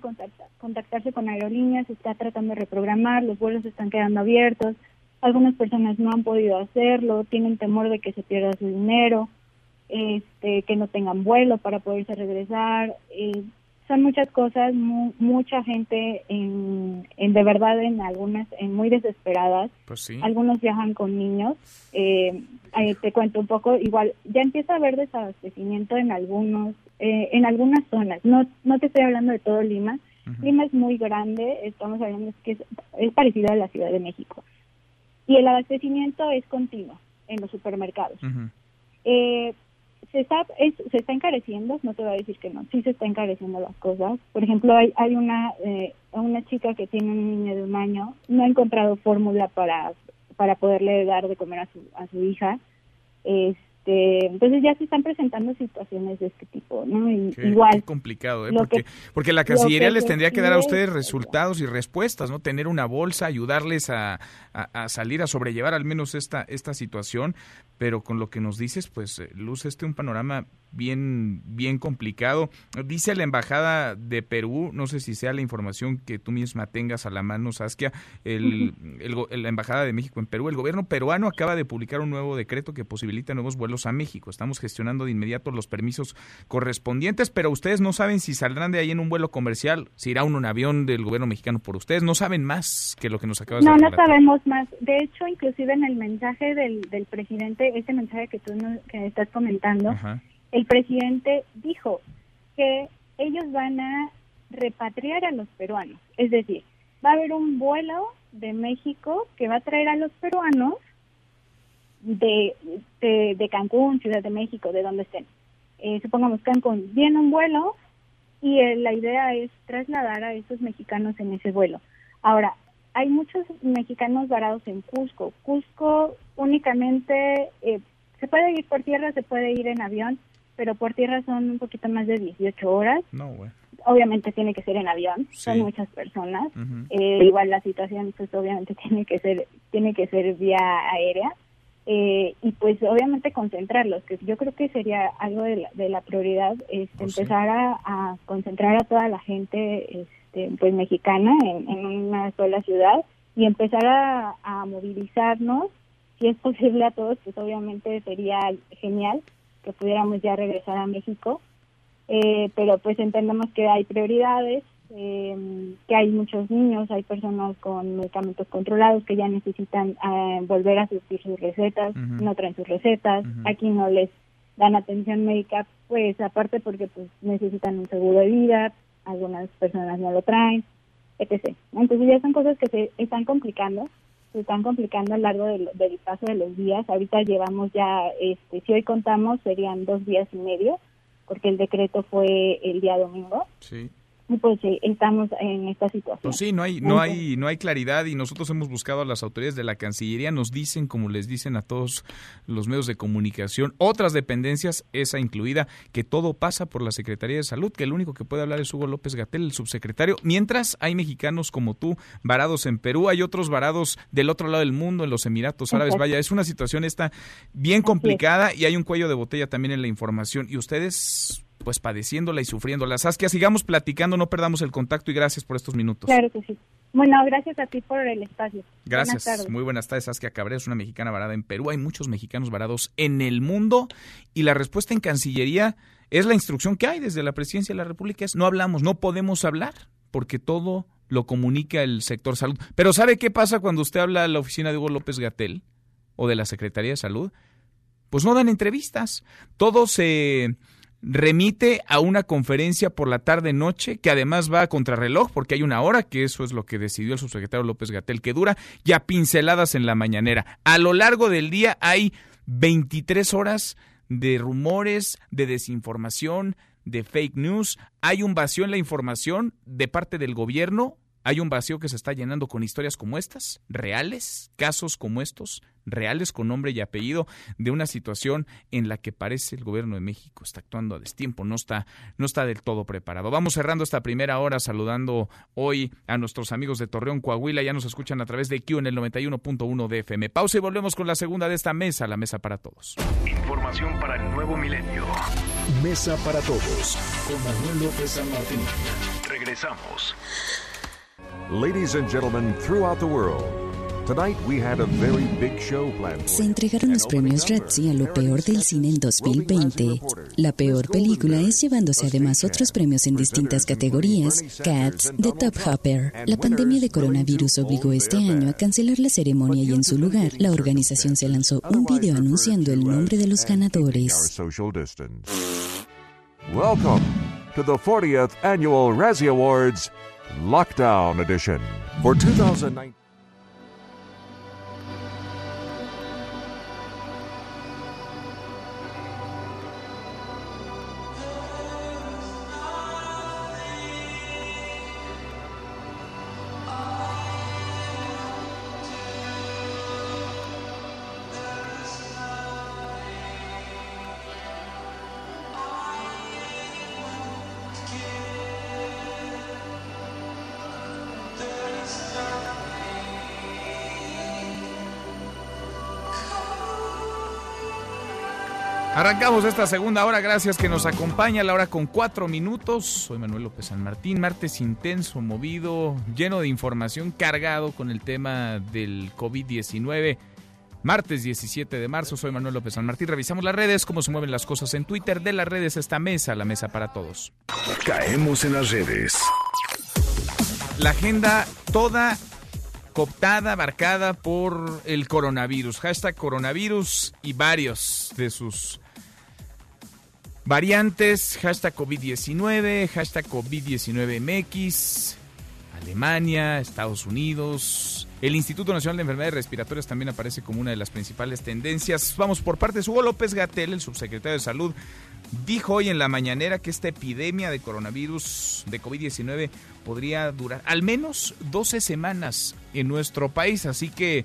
contactarse con aerolíneas está tratando de reprogramar, los vuelos están quedando abiertos, algunas personas no han podido hacerlo, tienen temor de que se pierda su dinero, este, que no tengan vuelo para poderse regresar, eh, son muchas cosas, mucha gente en, de verdad en algunas, en muy desesperadas. Pues Algunos viajan con niños. Eh, te cuento un poco, igual ya empieza a haber desabastecimiento en algunos, eh, en algunas zonas. No, no te estoy hablando de todo Lima. Lima es muy grande, estamos hablando que es, es parecido a la Ciudad de México. Y el abastecimiento es continuo en los supermercados. eh, se está se está encareciendo no te voy a decir que no sí se está encareciendo las cosas. Por ejemplo hay hay una eh, una chica que tiene un niño de un año no ha encontrado fórmula para para poderle dar de comer a su a su hija. Este este, entonces ya se están presentando situaciones de este tipo, ¿no? igual. complicado, ¿eh? Porque, porque la Cancillería les tendría que dar a ustedes resultados y respuestas, ¿no? Tener una bolsa, ayudarles a, a, salir, a sobrellevar al menos esta, esta situación, pero con lo que nos dices, pues eh, luce este un panorama bien, bien complicado. Dice la Embajada de Perú, no sé si sea la información que tú misma tengas a la mano, Saskia, el, la Embajada de México en Perú, el gobierno peruano acaba de publicar un nuevo decreto que posibilita nuevos vuelos a México. Estamos gestionando de inmediato los permisos correspondientes, pero ustedes no saben si saldrán de ahí en un vuelo comercial, si irá en un avión del gobierno mexicano por ustedes. No saben más que lo que nos acabas de decir. No, no sabemos más. De hecho, inclusive en el mensaje del, del presidente, ese mensaje que tú que estás comentando, el presidente dijo que ellos van a repatriar a los peruanos. Es decir, va a haber un vuelo de México que va a traer a los peruanos de, de, Cancún, Ciudad de México, de donde estén. Eh, supongamos Cancún, viene un vuelo y eh, la idea es trasladar a esos mexicanos en ese vuelo. Ahora, hay muchos mexicanos varados en Cusco. Cusco únicamente eh, se puede ir por tierra, se puede ir en avión, pero por tierra son un poquito más de 18 horas. No, güey. Obviamente tiene que ser en avión, son muchas personas. igual la situación, pues obviamente tiene que ser tiene que ser vía aérea. Eh, y pues obviamente concentrarlos, que yo creo que sería algo de la, de la prioridad, es pues empezar a, concentrar a toda la gente este, pues mexicana en, una sola ciudad y empezar a, movilizarnos, si es posible a todos, pues obviamente sería genial que pudiéramos ya regresar a México, eh, pero pues entendemos que hay prioridades eh, que hay muchos niños, hay personas con medicamentos controlados que ya necesitan eh, volver a surtir sus recetas, no traen sus recetas, aquí no les dan atención médica, pues aparte porque pues necesitan un seguro de vida, algunas personas no lo traen, etc. Entonces ya son cosas que se están complicando, se están complicando a lo largo del, del paso de los días. Ahorita llevamos ya, este, si hoy contamos, serían dos días y medio, porque el decreto fue el día domingo. Sí pues sí, estamos en esta situación. Pues sí, no hay, no hay, no hay claridad y nosotros hemos buscado a las autoridades de la Cancillería, nos dicen, como les dicen a todos los medios de comunicación, otras dependencias, esa incluida, que todo pasa por la Secretaría de Salud, que el único que puede hablar es Hugo López Gatel, el subsecretario, mientras hay mexicanos como tú varados en Perú, hay otros varados del otro lado del mundo, en los Emiratos Árabes, vaya, es una situación esta bien complicada y hay un cuello de botella también en la información. Y ustedes pues padeciéndola y sufriéndola. Saskia, sigamos platicando, no perdamos el contacto y gracias por estos minutos. Claro que sí. Bueno, gracias a ti por el espacio. Gracias. Muy buenas tardes, Saskia Cabrera, es una mexicana varada en Perú. Hay muchos mexicanos varados en el mundo y la respuesta en Cancillería es la instrucción que hay desde la Presidencia de la República, es no hablamos, no podemos hablar porque todo lo comunica el sector salud. Pero ¿sabe qué pasa cuando usted habla a la oficina de Hugo López Gatel o de la Secretaría de Salud? Pues no dan entrevistas. Todo se remite a una conferencia por la tarde-noche, que además va a contrarreloj, porque hay una hora, que eso es lo que decidió el subsecretario López Gatel, que dura, ya pinceladas en la mañanera. A lo largo del día hay 23 horas de rumores, de desinformación, de fake news. Hay un vacío en la información de parte del gobierno hay un vacío que se está llenando con historias como estas, reales, casos como estos, reales con nombre y apellido de una situación en la que parece el gobierno de México está actuando a destiempo, no está, no está del todo preparado. Vamos cerrando esta primera hora saludando hoy a nuestros amigos de Torreón, Coahuila, ya nos escuchan a través de Q en el 91.1 de FM. Pausa y volvemos con la segunda de esta mesa, la mesa para todos. Información para el nuevo milenio. Mesa para todos con Manuel López San Martín. Regresamos. Ladies and gentlemen throughout the world. Tonight we had a very big show planned. Se entregaron los premios Razzie a lo peor del cine en 2020. La peor película es llevándose además otros premios en distintas categorías. Cats, The Top Hopper. La pandemia de coronavirus obligó este año a cancelar la ceremonia y en su lugar, la organización se lanzó un video anunciando el nombre de los ganadores. Welcome to the 40th annual Razzie Awards Lockdown Edition for 2019. Arrancamos esta segunda hora, gracias que nos acompaña, la hora con cuatro minutos. Soy Manuel López San Martín, martes intenso, movido, lleno de información, cargado con el tema del COVID-19. Martes 17 de marzo, soy Manuel López San Martín. Revisamos las redes, cómo se mueven las cosas en Twitter. De las redes, esta mesa, la mesa para todos. Caemos en las redes. La agenda toda cooptada, abarcada por el coronavirus. Hashtag coronavirus y varios de sus variantes. Hashtag COVID-19, hashtag COVID-19MX, Alemania, Estados Unidos. El Instituto Nacional de Enfermedades Respiratorias también aparece como una de las principales tendencias. Vamos por partes. Hugo López Gatel, el subsecretario de Salud, dijo hoy en la mañanera que esta epidemia de coronavirus de COVID-19 podría durar al menos 12 semanas en nuestro país. Así que,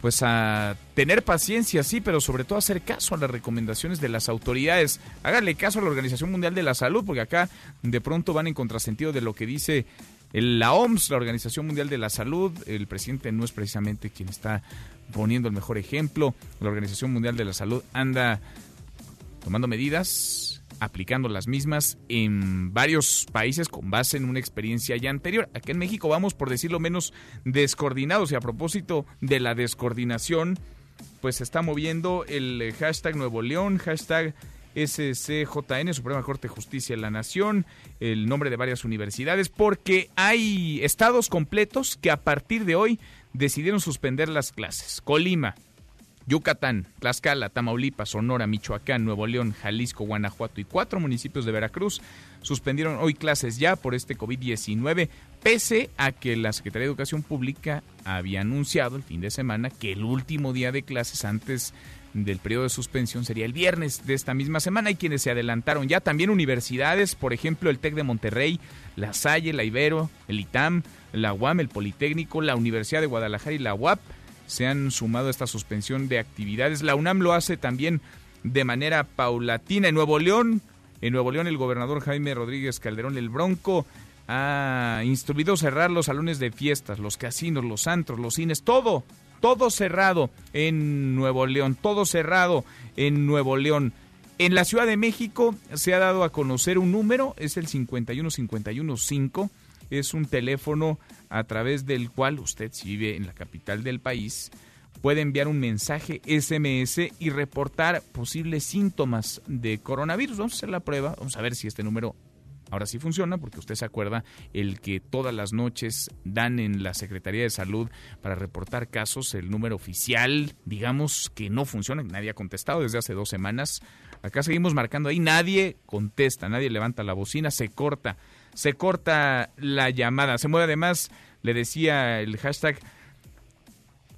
pues a tener paciencia, sí, pero sobre todo hacer caso a las recomendaciones de las autoridades. Háganle caso a la Organización Mundial de la Salud, porque acá de pronto van en contrasentido de lo que dice la OMS, la Organización Mundial de la Salud, el presidente no es precisamente quien está poniendo el mejor ejemplo. La Organización Mundial de la Salud anda tomando medidas, aplicando las mismas en varios países con base en una experiencia ya anterior. Aquí en México vamos, por decirlo menos, descoordinados. Y a propósito de la descoordinación, pues se está moviendo el hashtag Nuevo León, hashtag SCJN, Suprema Corte de Justicia de la Nación, el nombre de varias universidades, porque hay estados completos que a partir de hoy decidieron suspender las clases. Colima, Yucatán, Tlaxcala, Tamaulipas, Sonora, Michoacán, Nuevo León, Jalisco, Guanajuato y cuatro municipios de Veracruz suspendieron hoy clases ya por este COVID-19, pese a que la Secretaría de Educación Pública había anunciado el fin de semana que el último día de clases antes del periodo de suspensión sería el viernes de esta misma semana. Hay quienes se adelantaron ya. También universidades, por ejemplo, el TEC de Monterrey, la Salle, la Ibero, el ITAM, la UAM, el Politécnico, la Universidad de Guadalajara y la UAP se han sumado a esta suspensión de actividades. La UNAM lo hace también de manera paulatina. En Nuevo León, en Nuevo León el gobernador Jaime Rodríguez Calderón el Bronco ha instruido cerrar los salones de fiestas, los casinos, los antros, los cines, todo, todo cerrado en Nuevo León, todo cerrado en Nuevo León. En la Ciudad de México se ha dado a conocer un número, es el 51515, es un teléfono a través del cual usted, si vive en la capital del país, puede enviar un mensaje SMS y reportar posibles síntomas de coronavirus. Vamos a hacer la prueba, vamos a ver si este número ahora sí funciona, porque usted se acuerda el que todas las noches dan en la Secretaría de Salud para reportar casos, el número oficial, digamos que no funciona, nadie ha contestado desde hace dos semanas. Acá seguimos marcando ahí, nadie contesta, nadie levanta la bocina, se corta, se corta la llamada. Se mueve además, le decía el hashtag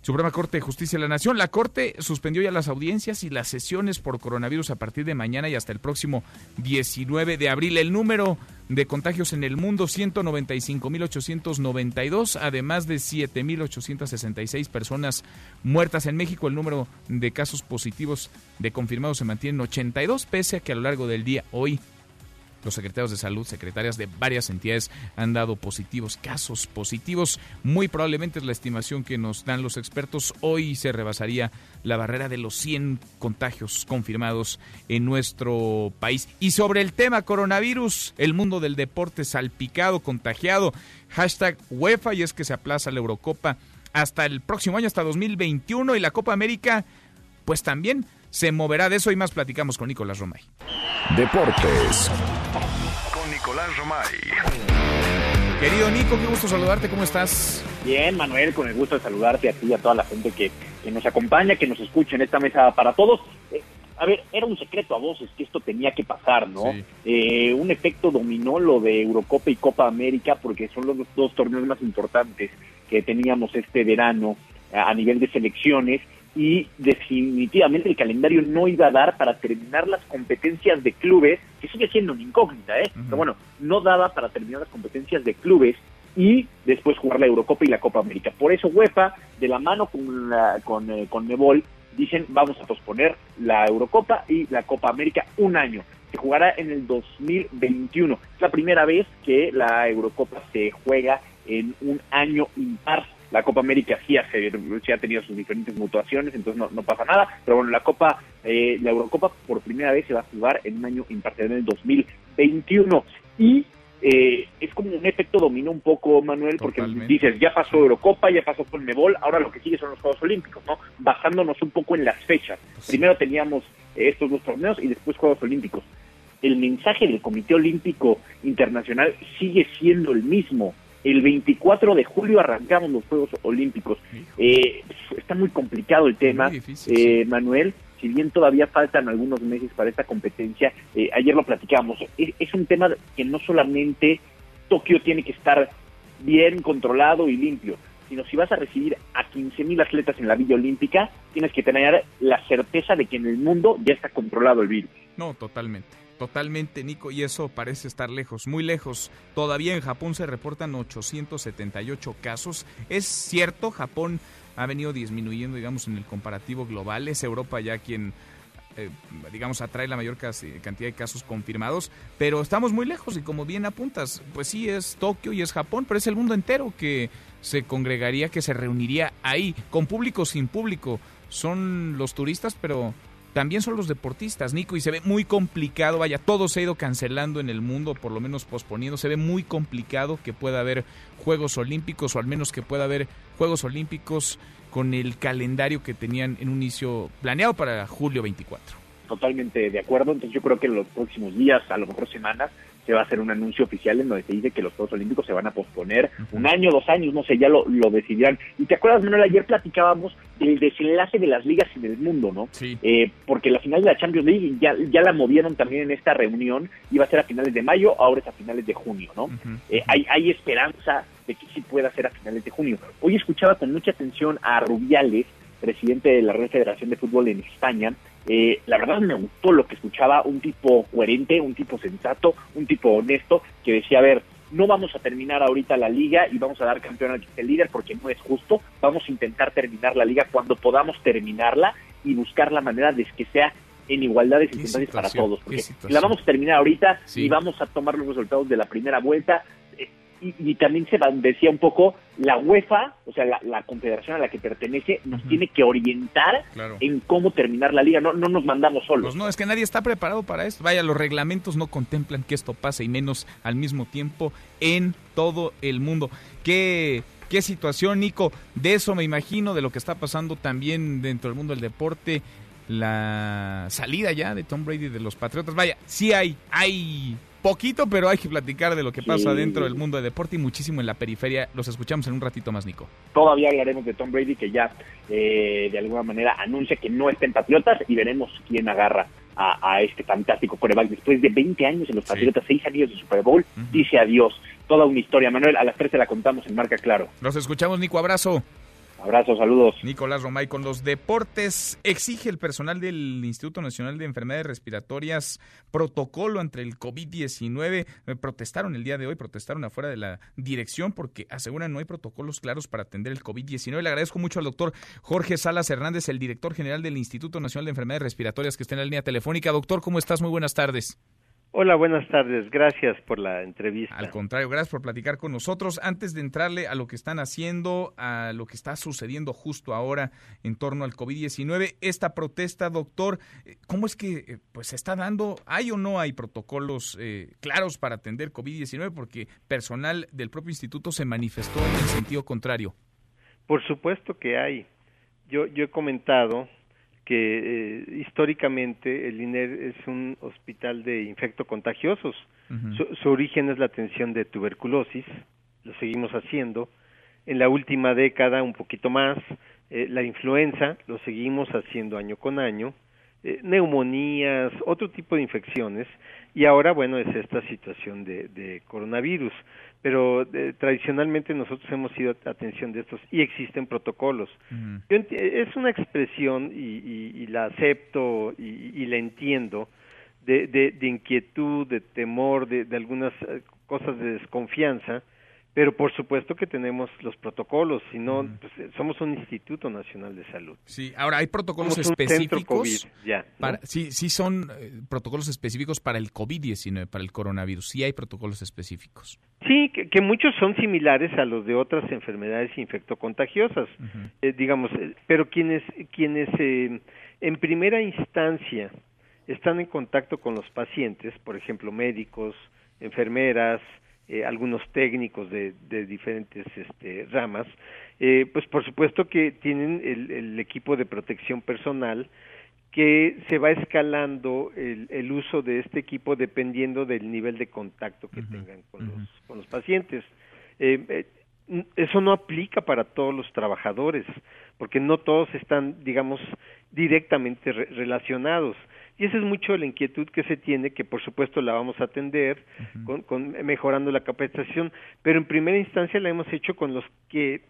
Suprema Corte de Justicia de la Nación. La Corte suspendió ya las audiencias y las sesiones por coronavirus a partir de mañana y hasta el próximo 19 de abril. El número de contagios en el mundo, 195.892, además de 7.866 personas muertas en México. El número de casos positivos de confirmados se mantiene en 82, pese a que a lo largo del día hoy los secretarios de salud, secretarias de varias entidades han dado positivos, casos positivos. Muy probablemente es la estimación que nos dan los expertos. Hoy se rebasaría la barrera de los 100 contagios confirmados en nuestro país. Y sobre el tema coronavirus, el mundo del deporte salpicado, contagiado. Hashtag UEFA y es que se aplaza la Eurocopa hasta el próximo año, hasta 2021 y la Copa América, pues también se moverá. De eso y más platicamos con Nicolás Romay. Deportes con Nicolás Romay. Querido Nico, qué gusto saludarte, ¿cómo estás? Bien, Manuel, con el gusto de saludarte a ti y a toda la gente que, que nos acompaña, que nos escucha en esta mesa para todos. Eh, a ver, era un secreto a voces que esto tenía que pasar, ¿no? Eh, un efecto dominó lo de Eurocopa y Copa América porque son los dos torneos más importantes que teníamos este verano a nivel de selecciones y definitivamente el calendario no iba a dar para terminar las competencias de clubes, que sigue siendo una incógnita, ¿eh? Pero bueno, no daba para terminar las competencias de clubes y después jugar la Eurocopa y la Copa América. Por eso UEFA, de la mano con, la, con, eh, con Nebol, dicen vamos a posponer la Eurocopa y la Copa América un año. Se jugará en el 2021. Es la primera vez que la Eurocopa se juega en un año impar la Copa América sí ha, sí ha tenido sus diferentes mutuaciones, entonces no, no pasa nada. Pero bueno, la Copa, eh, la Eurocopa por primera vez se va a jugar en un año impartido en el 2021. Y eh, es como un efecto dominó un poco, Manuel, porque dices, ya pasó Eurocopa, ya pasó con Mebol, ahora lo que sigue son los Juegos Olímpicos, ¿no? Basándonos un poco en las fechas. Primero teníamos eh, estos dos torneos y después Juegos Olímpicos. El mensaje del Comité Olímpico Internacional sigue siendo el mismo el 24 de julio arrancamos los Juegos Olímpicos. Eh, está muy complicado el tema, eh, Manuel. Si bien todavía faltan algunos meses para esta competencia, eh, ayer lo platicamos, es, es, un tema que no solamente Tokio tiene que estar bien controlado y limpio, sino si vas a recibir a 15.000 atletas en la Villa Olímpica, tienes que tener la certeza de que en el mundo ya está controlado el virus. No, totalmente. Totalmente, Nico, y eso parece estar lejos, muy lejos. Todavía en Japón se reportan 878 casos. Es cierto, Japón ha venido disminuyendo, digamos, en el comparativo global. Es Europa ya quien, eh, digamos, atrae la mayor cantidad de casos confirmados, pero estamos muy lejos y como bien apuntas, pues sí, es Tokio y es Japón, pero es el mundo entero que se congregaría, que se reuniría ahí, con público, sin público. Son los turistas, pero también son los deportistas, Nico, y se ve muy complicado, vaya, todo se ha ido cancelando en el mundo, por lo menos posponiendo, se ve muy complicado que pueda haber Juegos Olímpicos o al menos que pueda haber Juegos Olímpicos con el calendario que tenían en un inicio planeado para julio 24. Totalmente de acuerdo, entonces yo creo que en los próximos días, a lo mejor semanas, se va a hacer un anuncio oficial en donde se dice que los Juegos Olímpicos se van a posponer un año, dos años, no sé, ya lo, lo decidirán. Y te acuerdas, Manuel, ayer platicábamos del desenlace de las ligas en el mundo, ¿no? Sí. Eh, porque la final de la Champions League ya, ya la movieron también en esta reunión, iba a ser a finales de mayo, ahora es a finales de junio, ¿no? Eh, hay, hay esperanza de que sí pueda ser a finales de junio. Hoy escuchaba con mucha atención a Rubiales, presidente de la Red Federación de Fútbol en España, eh, la verdad me gustó lo que escuchaba, un tipo coherente, un tipo sensato, un tipo honesto, que decía, a ver, no vamos a terminar ahorita la liga y vamos a dar campeón al que esté líder porque no es justo, vamos a intentar terminar la liga cuando podamos terminarla y buscar la manera de que sea en igualdad de circunstancias para todos, porque la vamos a terminar ahorita Sí. y vamos a tomar los resultados de la primera vuelta, y, y también se decía un poco, la UEFA, o sea, la, la confederación a la que pertenece, nos tiene que orientar Claro. en cómo terminar la liga, no, no nos mandamos solos. Pues no, es que nadie está preparado para esto. Vaya, los reglamentos no contemplan que esto pase y menos al mismo tiempo en todo el mundo. ¿Qué, qué situación, Nico? De eso me imagino, de lo que está pasando también dentro del mundo del deporte, la salida ya de Tom Brady de los Patriotas. Vaya, sí hay, hay poquito, pero hay que platicar de lo que pasa Sí. dentro del mundo del deporte y muchísimo en la periferia. Los escuchamos en un ratito más, Nico. Todavía hablaremos de Tom Brady, que ya eh, de alguna manera anuncia que no está en Patriotas y veremos quién agarra a, a este fantástico coreback. Después de 20 años en los Patriotas, 6 anillos de Super Bowl, dice adiós. Toda una historia, Manuel. A las 3 te la contamos en Marca Claro. Los escuchamos, Nico. Abrazo. Abrazos, saludos. Nicolás Romay, con los deportes, exige el personal del Instituto Nacional de Enfermedades Respiratorias protocolo entre el COVID-19. Eh, protestaron el día de hoy, protestaron afuera de la dirección porque aseguran no hay protocolos claros para atender el COVID-19. Le agradezco mucho al doctor Jorge Salas Hernández, el director general del Instituto Nacional de Enfermedades Respiratorias, que está en la línea telefónica. Doctor, ¿cómo estás? Muy buenas tardes. Hola, buenas tardes. Gracias por la entrevista. Al contrario, gracias por platicar con nosotros. Antes de entrarle a lo que están haciendo, a lo que está sucediendo justo ahora en torno al COVID-19, esta protesta, doctor, eh, ¿cómo es que eh, pues se está dando? ¿Hay o no hay protocolos eh, claros para atender COVID-19? Porque personal del propio instituto se manifestó en el sentido contrario. Por supuesto que hay. Yo, yo he comentado que eh, históricamente el INER es un hospital de infectocontagiosos. su, origen es la atención de tuberculosis, lo seguimos haciendo. En la última década, un poquito más, eh, la influenza, lo seguimos haciendo año con año. Eh, neumonías, otro tipo de infecciones. Y ahora, bueno, es esta situación de, de coronavirus pero eh, tradicionalmente nosotros hemos sido atención de estos y existen protocolos. es una expresión y, la acepto y, la entiendo de, de, inquietud, de temor, de, de algunas eh, cosas de desconfianza pero por supuesto que tenemos los protocolos, si no, pues, eh, somos un Instituto Nacional de Salud. Sí, ahora hay protocolos específicos. ya, para, sí, sí son eh, protocolos específicos para el COVID-19, para el coronavirus. Sí hay protocolos específicos. Sí, que, muchos son similares a los de otras enfermedades infectocontagiosas, eh, digamos, pero quienes, quienes en primera instancia están en contacto con los pacientes, por ejemplo, médicos, enfermeras, eh, algunos técnicos de, de diferentes este, ramas, eh, pues por supuesto que tienen el, el, equipo de protección personal que se va escalando el, el, uso de este equipo dependiendo del nivel de contacto que tengan con, los, con los pacientes. Eh, eso no aplica para todos los trabajadores, porque no todos están, digamos, directamente relacionados. Y esa es mucho la inquietud que se tiene, que por supuesto la vamos a atender con, mejorando la capacitación, pero en primera instancia la hemos hecho con los que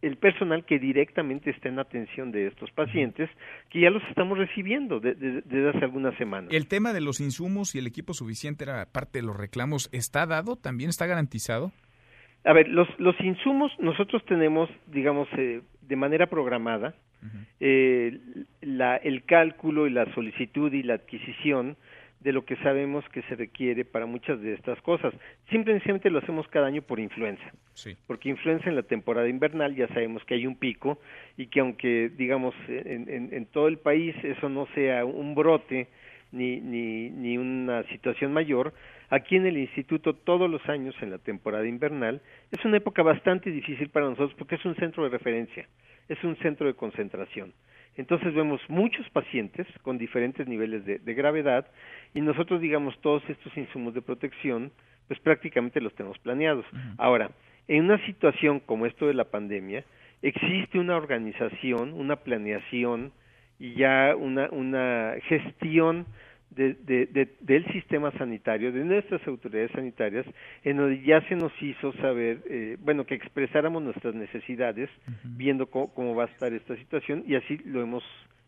el personal que directamente está en atención de estos pacientes, que ya los estamos recibiendo desde hace algunas semanas. ¿El tema de los insumos y el equipo suficiente era parte de los reclamos? ¿Está dado? ¿También está garantizado? A ver, los, los insumos nosotros tenemos, digamos, eh, de manera programada, eh, la, el cálculo y la solicitud y la adquisición de lo que sabemos que se requiere para muchas de estas cosas. Simplemente lo hacemos cada año por influenza. Porque influenza en la temporada invernal ya sabemos que hay un pico y que aunque, digamos, en, en, en todo el país eso no sea un brote ni, ni, ni una situación mayor, aquí en el instituto todos los años en la temporada invernal es una época bastante difícil para nosotros porque es un centro de referencia, es un centro de concentración. Entonces vemos muchos pacientes con diferentes niveles de, gravedad y nosotros digamos todos estos insumos de protección pues prácticamente los tenemos planeados. Ahora, en una situación como esto de la pandemia, existe una organización, una planeación y ya una, una gestión de, de, del sistema sanitario, de nuestras autoridades sanitarias, en donde ya se nos hizo saber, eh, bueno, que expresáramos nuestras necesidades, viendo cómo, va a estar esta situación, y así lo hemos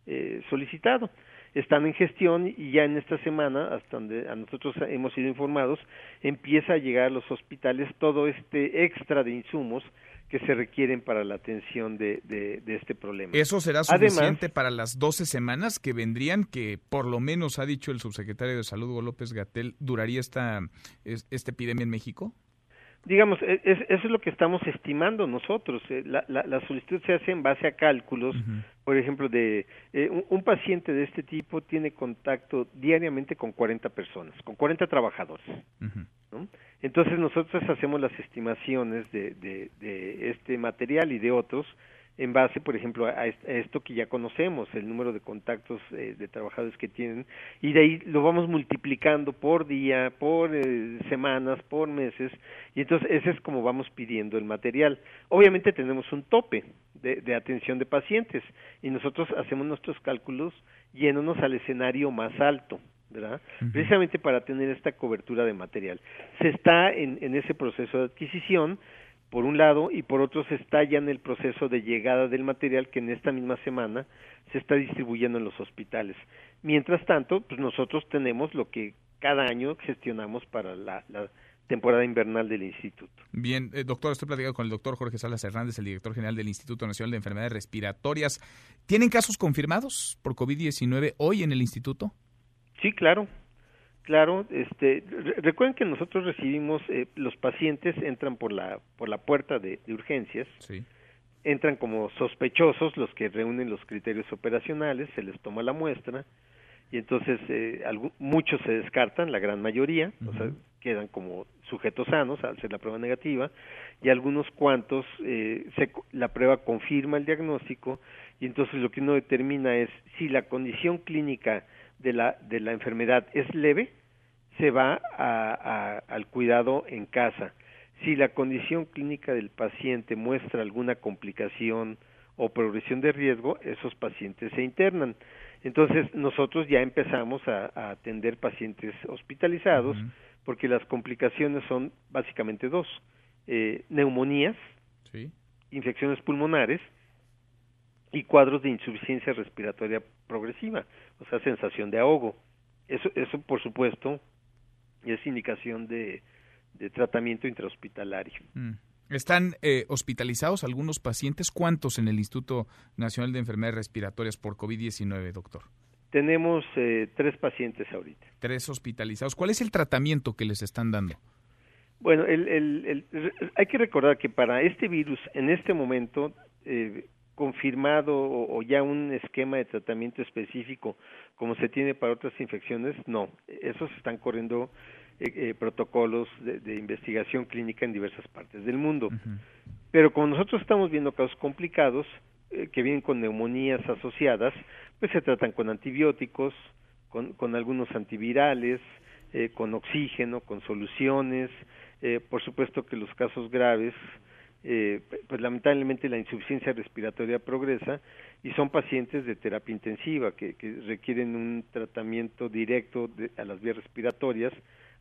eh, solicitado. Están en gestión y ya en esta semana, hasta donde a nosotros hemos sido informados, empieza a llegar a los hospitales todo este extra de insumos que se requieren para la atención de, de, este problema. ¿Eso será suficiente para las 12 semanas que vendrían, que por lo menos ha dicho el subsecretario de Salud, Hugo López Gatel, duraría esta, esta epidemia en México? Digamos, e, eso es lo que estamos estimando nosotros. Eh, la, la, solicitud se hace en base a cálculos, por ejemplo, de eh, un, paciente de este tipo tiene contacto diariamente con 40 personas, con 40 trabajadores. ¿no? Entonces nosotros hacemos las estimaciones de, de, este material y de otros en base, por ejemplo, a, esto que ya conocemos, el número de contactos eh, de trabajadores que tienen, y de ahí lo vamos multiplicando por día, por eh, semanas, por meses, y entonces ese es como vamos pidiendo el material. Obviamente tenemos un tope de, de atención de pacientes, y nosotros hacemos nuestros cálculos yéndonos al escenario más alto. ¿verdad? Precisamente para tener esta cobertura de material. Se está en, en ese proceso de adquisición, por un lado, y por otro se está ya en el proceso de llegada del material que en esta misma semana se está distribuyendo en los hospitales. Mientras tanto, pues nosotros tenemos lo que cada año gestionamos para la, temporada invernal del instituto. Bien, eh, doctor, estoy platicando con el doctor Jorge Salas Hernández, el director general del Instituto Nacional de Enfermedades Respiratorias. ¿Tienen casos confirmados por COVID-19 hoy en el instituto? Sí, claro. Claro, este, recuerden que nosotros recibimos, eh, los pacientes entran por la, por la puerta de, urgencias, entran como sospechosos los que reúnen los criterios operacionales, se les toma la muestra y entonces eh, muchos se descartan, la gran mayoría, o sea, quedan como sujetos sanos al ser la prueba negativa y algunos cuantos eh, se, la prueba confirma el diagnóstico y entonces lo que uno determina es si la condición clínica de la, de la enfermedad es leve, se va a, al cuidado en casa. Si la condición clínica del paciente muestra alguna complicación o progresión de riesgo, esos pacientes se internan. Entonces nosotros ya empezamos a, atender pacientes hospitalizados porque las complicaciones son básicamente dos, eh, neumonías, infecciones pulmonares y cuadros de insuficiencia respiratoria progresiva, o sea, sensación de ahogo. Eso, eso por supuesto, es indicación de, tratamiento intrahospitalario. Mm. ¿Están eh, hospitalizados algunos pacientes? ¿Cuántos en el Instituto Nacional de Enfermedades Respiratorias por COVID-19, doctor? Tenemos eh, tres pacientes ahorita. Tres hospitalizados. ¿Cuál es el tratamiento que les están dando? Bueno, el, hay que recordar que para este virus, en este momento, eh, confirmado o, ya un esquema de tratamiento específico como se tiene para otras infecciones, no. Esos están corriendo eh, eh, protocolos de, investigación clínica en diversas partes del mundo. Pero como nosotros estamos viendo casos complicados eh, que vienen con neumonías asociadas, pues se tratan con antibióticos, con, con algunos antivirales, con oxígeno, con soluciones. por supuesto que los casos graves eh, pues lamentablemente la insuficiencia respiratoria progresa y son pacientes de terapia intensiva que, requieren un tratamiento directo a las vías respiratorias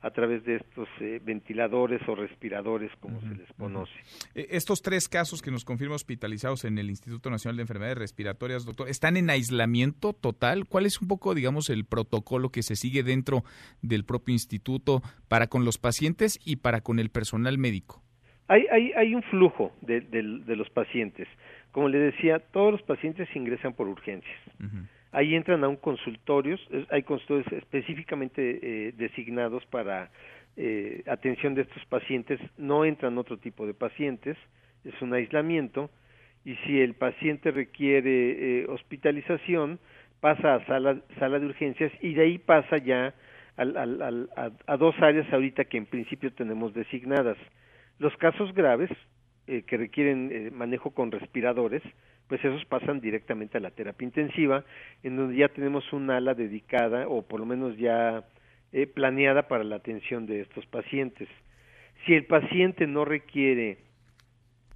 a través de estos eh, ventiladores o respiradores, como se les conoce. Eh, estos tres casos que nos confirma hospitalizados en el Instituto Nacional de Enfermedades Respiratorias, doctor, ¿están en aislamiento total? ¿Cuál es un poco, digamos, el protocolo que se sigue dentro del propio instituto para con los pacientes y para con el personal médico? Hay, hay, hay un flujo de, de, los pacientes. Como le decía, todos los pacientes ingresan por urgencias. Ahí entran a un consultorio, hay consultorios específicamente eh, designados para eh, atención de estos pacientes, no entran otro tipo de pacientes, es un aislamiento, y si el paciente requiere eh, hospitalización, pasa a sala, sala de urgencias y de ahí pasa ya al, al, a, a dos áreas ahorita que en principio tenemos designadas los casos graves eh, que requieren eh, manejo con respiradores, pues esos pasan directamente a la terapia intensiva, en donde ya tenemos un ala dedicada o por lo menos ya eh, planeada para la atención de estos pacientes. Si el paciente no requiere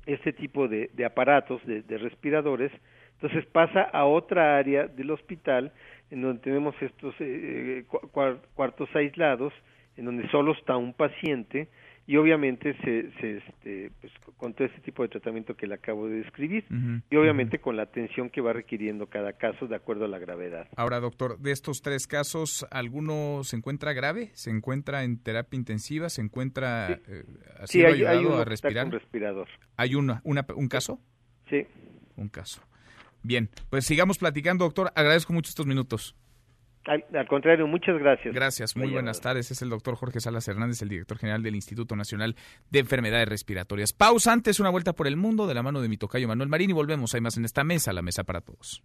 este tipo de, aparatos, de, respiradores, entonces pasa a otra área del hospital en donde tenemos estos cuartos aislados, en donde solo está un paciente, y obviamente se, se este, pues, con todo este tipo de tratamiento que le acabo de describir y obviamente con la atención que va requiriendo cada caso de acuerdo a la gravedad. Ahora, doctor, de estos tres casos, ¿alguno se encuentra grave? ¿Se encuentra en terapia intensiva? ¿Se encuentra sí. Eh, hay, ayudado a respirar? respirador. ¿Hay una, un caso? Sí. Un caso. Bien, pues sigamos platicando, doctor. Agradezco mucho estos minutos. Al, contrario, muchas gracias. Gracias, muy buenas tardes. Es el doctor Jorge Salas Hernández, el director general del Instituto Nacional de Enfermedades Respiratorias. Pausa antes, una vuelta por el mundo de la mano de mi tocayo Manuel Marín y volvemos. Hay más en esta mesa, la mesa para todos.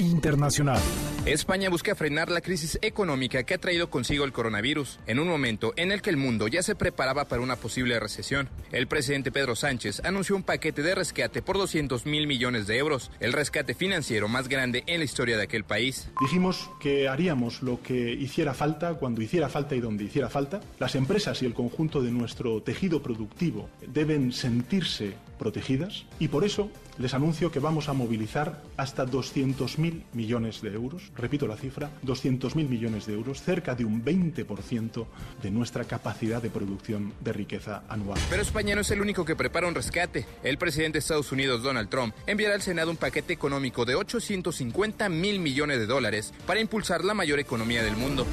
Internacional. España busca frenar la crisis económica que ha traído consigo el coronavirus, en un momento en el que el mundo ya se preparaba para una posible recesión. El presidente Pedro Sánchez anunció un paquete de rescate por 200 mil millones de euros, el rescate financiero más grande en la historia de aquel país. Dijimos que haríamos lo que hiciera falta, cuando hiciera falta y donde hiciera falta. Las empresas y el conjunto de nuestro tejido productivo deben sentirse protegidas y por eso les anuncio que vamos a movilizar hasta 200.000 millones de euros repito la cifra, 200.000 millones de euros, cerca de un 20% de nuestra capacidad de producción de riqueza anual. Pero España no es el único que prepara un rescate. El presidente de Estados Unidos, Donald Trump, enviará al Senado un paquete económico de 850 mil millones de dólares para impulsar la mayor economía del mundo.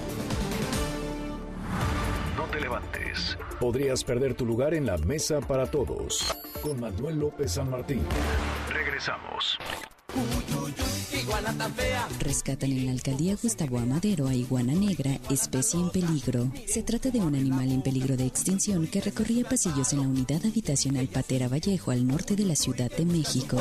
Podrías perder tu lugar en la mesa para todos. Con Manuel López San Martín. Regresamos. Rescatan en la alcaldía Gustavo Amadero a iguana negra, especie en peligro. Se trata de un animal en peligro de extinción que recorría pasillos en la unidad habitacional Patera Vallejo al norte de la Ciudad de México.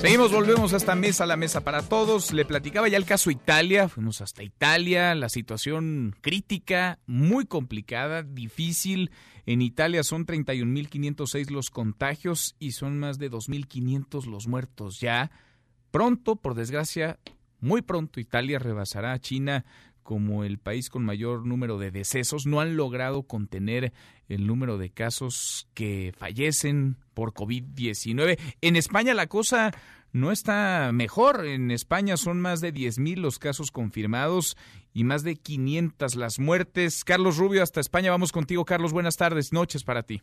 Seguimos, volvemos a esta mesa, la mesa para todos. Le platicaba ya el caso Italia, fuimos hasta Italia, la situación crítica, muy complicada, difícil. En Italia son 31.506 los contagios y son más de 2.500 los muertos ya. Pronto, por desgracia, muy pronto Italia rebasará a China como el país con mayor número de decesos. No han logrado contener el número de casos que fallecen por COVID-19. En España la cosa no está mejor. En España son más de 10.000 los casos confirmados y más de 500 las muertes. Carlos Rubio, hasta España. Vamos contigo, Carlos. Buenas tardes, noches para ti.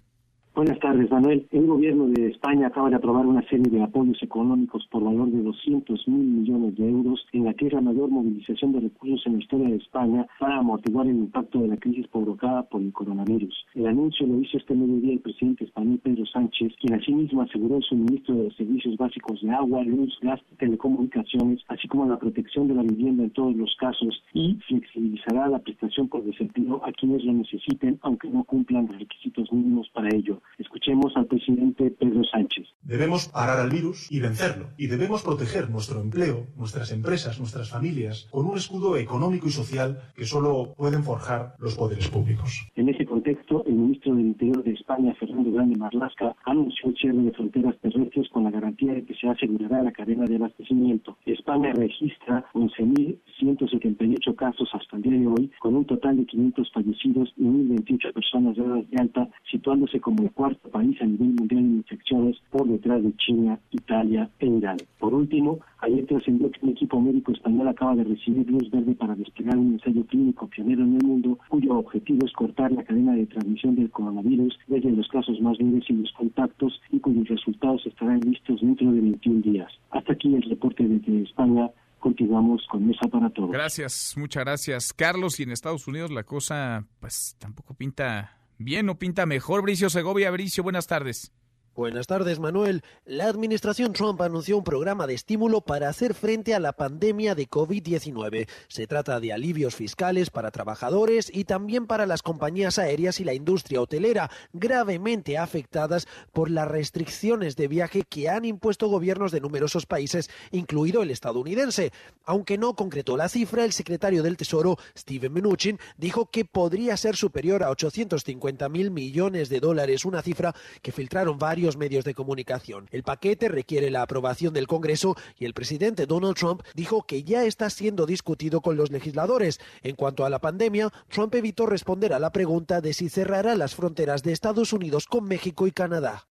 Buenas tardes, Manuel. El gobierno de España acaba de aprobar una serie de apoyos económicos por valor de 200 mil millones de euros en la que es la mayor movilización de recursos en la historia de España para amortiguar el impacto de la crisis provocada por el coronavirus. El anuncio lo hizo este mediodía el presidente español Pedro Sánchez, quien asimismo aseguró el suministro de los servicios básicos de agua, luz, gas telecomunicaciones, así como la protección de la vivienda en todos los casos y flexibilizará la prestación por desempleo a quienes lo necesiten, aunque no cumplan los requisitos mínimos para ello. Escuchemos al presidente Pedro Sánchez. Debemos parar al virus y vencerlo. Y debemos proteger nuestro empleo, nuestras empresas, nuestras familias, con un escudo económico y social que solo pueden forjar los poderes públicos. En ese contexto, ministro del Interior de España, Fernando Grande Marlasca, anunció el cierre de fronteras terrestres con la garantía de que se asegurará la cadena de abastecimiento. España registra 11.178 casos hasta el día de hoy, con un total de 500 fallecidos y 1.028 personas de edad alta, situándose como el cuarto país a nivel mundial en infecciones por detrás de China, Italia e Irán. Por último, ayer trascendió que un equipo médico español acaba de recibir luz verde para desplegar un ensayo clínico pionero en el mundo, cuyo objetivo es cortar la cadena de transmisión del coronavirus desde los casos más leves y los contactos y cuyos resultados estarán listos dentro de 21 días. Hasta aquí el reporte desde España continuamos con Mesa para Todos. Gracias, muchas gracias. Carlos, y en Estados Unidos la cosa pues tampoco pinta bien, no pinta mejor. Bricio Segovia, Bricio, buenas tardes. Buenas tardes, Manuel. La administración Trump anunció un programa de estímulo para hacer frente a la pandemia de COVID-19. Se trata de alivios fiscales para trabajadores y también para las compañías aéreas y la industria hotelera, gravemente afectadas por las restricciones de viaje que han impuesto gobiernos de numerosos países, incluido el estadounidense. Aunque no concretó la cifra, el secretario del Tesoro, Steven Mnuchin, dijo que podría ser superior a 850 mil millones de dólares, una cifra que filtraron varios medios de comunicación. El paquete requiere la aprobación del Congreso y el presidente Donald Trump dijo que ya está siendo discutido con los legisladores. En cuanto a la pandemia, Trump evitó responder a la pregunta de si cerrará las fronteras de Estados Unidos con México y Canadá.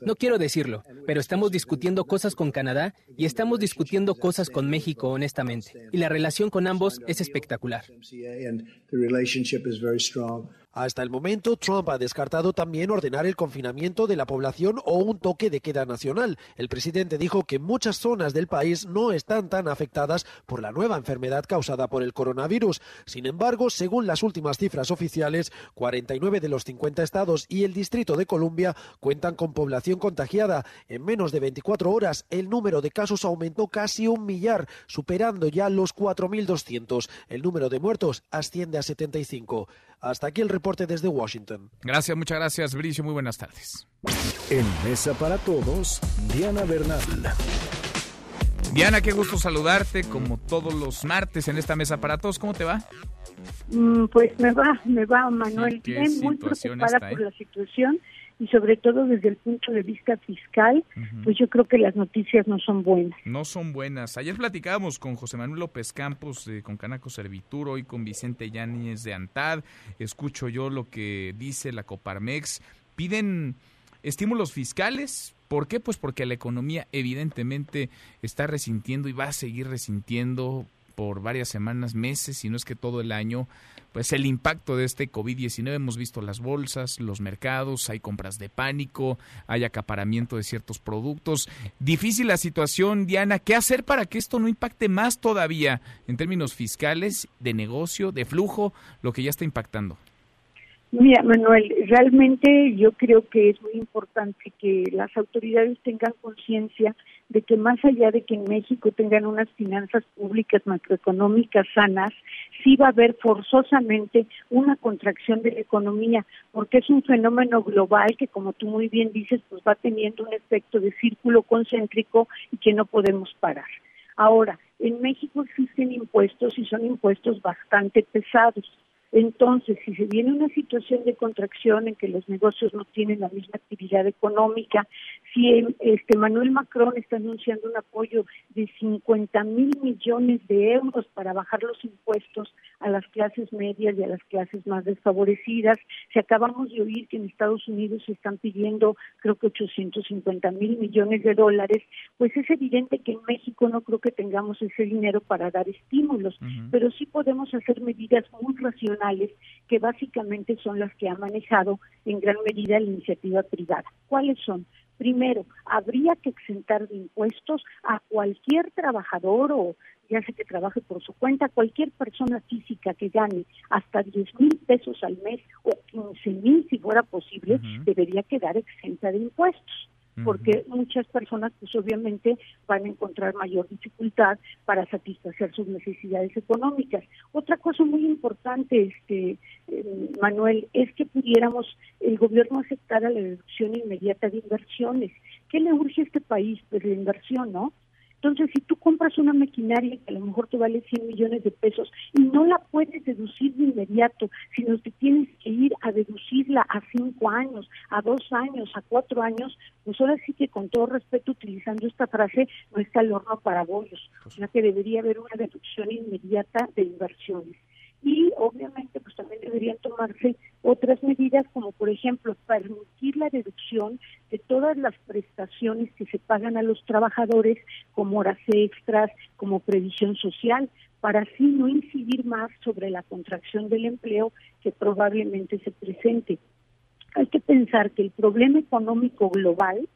No quiero decirlo, pero estamos discutiendo cosas con Canadá y estamos discutiendo cosas con México, honestamente. Y la relación con ambos es espectacular. Hasta el momento, Trump ha descartado también ordenar el confinamiento de la población o un toque de queda nacional. El presidente dijo que muchas zonas del país no están tan afectadas por la nueva enfermedad causada por el coronavirus. Sin embargo, según las últimas cifras oficiales, 49 de los 50 estados y el Distrito de Columbia cuentan con población contagiada. En menos de 24 horas, el número de casos aumentó casi un millar, superando ya los 4.200. El número de muertos asciende a 75. Hasta aquí el reporte desde Washington. Gracias, muchas gracias, Bricio. Muy buenas tardes. En Mesa para Todos, Diana Bernal. Diana, qué gusto saludarte como todos los martes en esta Mesa para Todos. ¿Cómo te va? Mm, pues me va, me va, Manuel. Bien, muy preocupada por la situación y sobre todo desde el punto de vista fiscal, pues yo creo que las noticias no son buenas. No son buenas. Ayer platicábamos con José Manuel López Campos, con Canaco Servitur, hoy con Vicente Yáñez de Antad. Escucho yo lo que dice la Coparmex. Piden estímulos fiscales ¿Por qué? Pues porque la economía evidentemente está resintiendo y va a seguir resintiendo por varias semanas, meses, si no es que todo el año, pues el impacto de este COVID-19. Hemos visto las bolsas, los mercados, hay compras de pánico, hay acaparamiento de ciertos productos. Difícil la situación, Diana. ¿Qué hacer para que esto no impacte más todavía en términos fiscales, de negocio, de flujo, lo que ya está impactando? Mira, Manuel, realmente yo creo que es muy importante que las autoridades tengan conciencia de que más allá de que en México tengan unas finanzas públicas macroeconómicas sanas, sí va a haber forzosamente una contracción de la economía, porque es un fenómeno global que, como tú muy bien dices, pues va teniendo un efecto de círculo concéntrico y que no podemos parar. Ahora, en México existen impuestos y son impuestos bastante pesados entonces, si se viene una situación de contracción en que los negocios no tienen la misma actividad económica, si este Manuel Macron está anunciando un apoyo de 50 mil millones de euros para bajar los impuestos a las clases medias y a las clases más desfavorecidas, si acabamos de oír que en Estados Unidos se están pidiendo creo que 850 mil millones de dólares, pues es evidente que en México no creo que tengamos ese dinero para dar estímulos, pero sí podemos hacer medidas muy racionales que básicamente son las que ha manejado en gran medida la iniciativa privada. ¿Cuáles son? Primero, habría que exentar de impuestos a cualquier trabajador o ya sea que trabaje por su cuenta, cualquier persona física que gane hasta 10 mil pesos al mes o 15 mil si fuera posible, debería quedar exenta de impuestos porque muchas personas pues obviamente van a encontrar mayor dificultad para satisfacer sus necesidades económicas. Otra cosa muy importante, este eh, Manuel, es que pudiéramos el gobierno aceptara la reducción inmediata de inversiones. ¿Qué le urge a este país? Pues la inversión, ¿no? Entonces, si tú compras una maquinaria que a lo mejor te vale 100 millones de pesos y no la puedes deducir de inmediato, sino que tienes que ir a deducirla a cinco años, a dos años, a cuatro años, pues ahora sí que con todo respeto, utilizando esta frase, no está el horno para bollos. O sea que debería haber una deducción inmediata de inversiones y obviamente pues también deberían tomarse otras medidas como por ejemplo permitir la reducción de todas las prestaciones que se pagan a los trabajadores como horas extras, como previsión social, para así no incidir más sobre la contracción del empleo que probablemente se presente. Hay que pensar que el problema económico global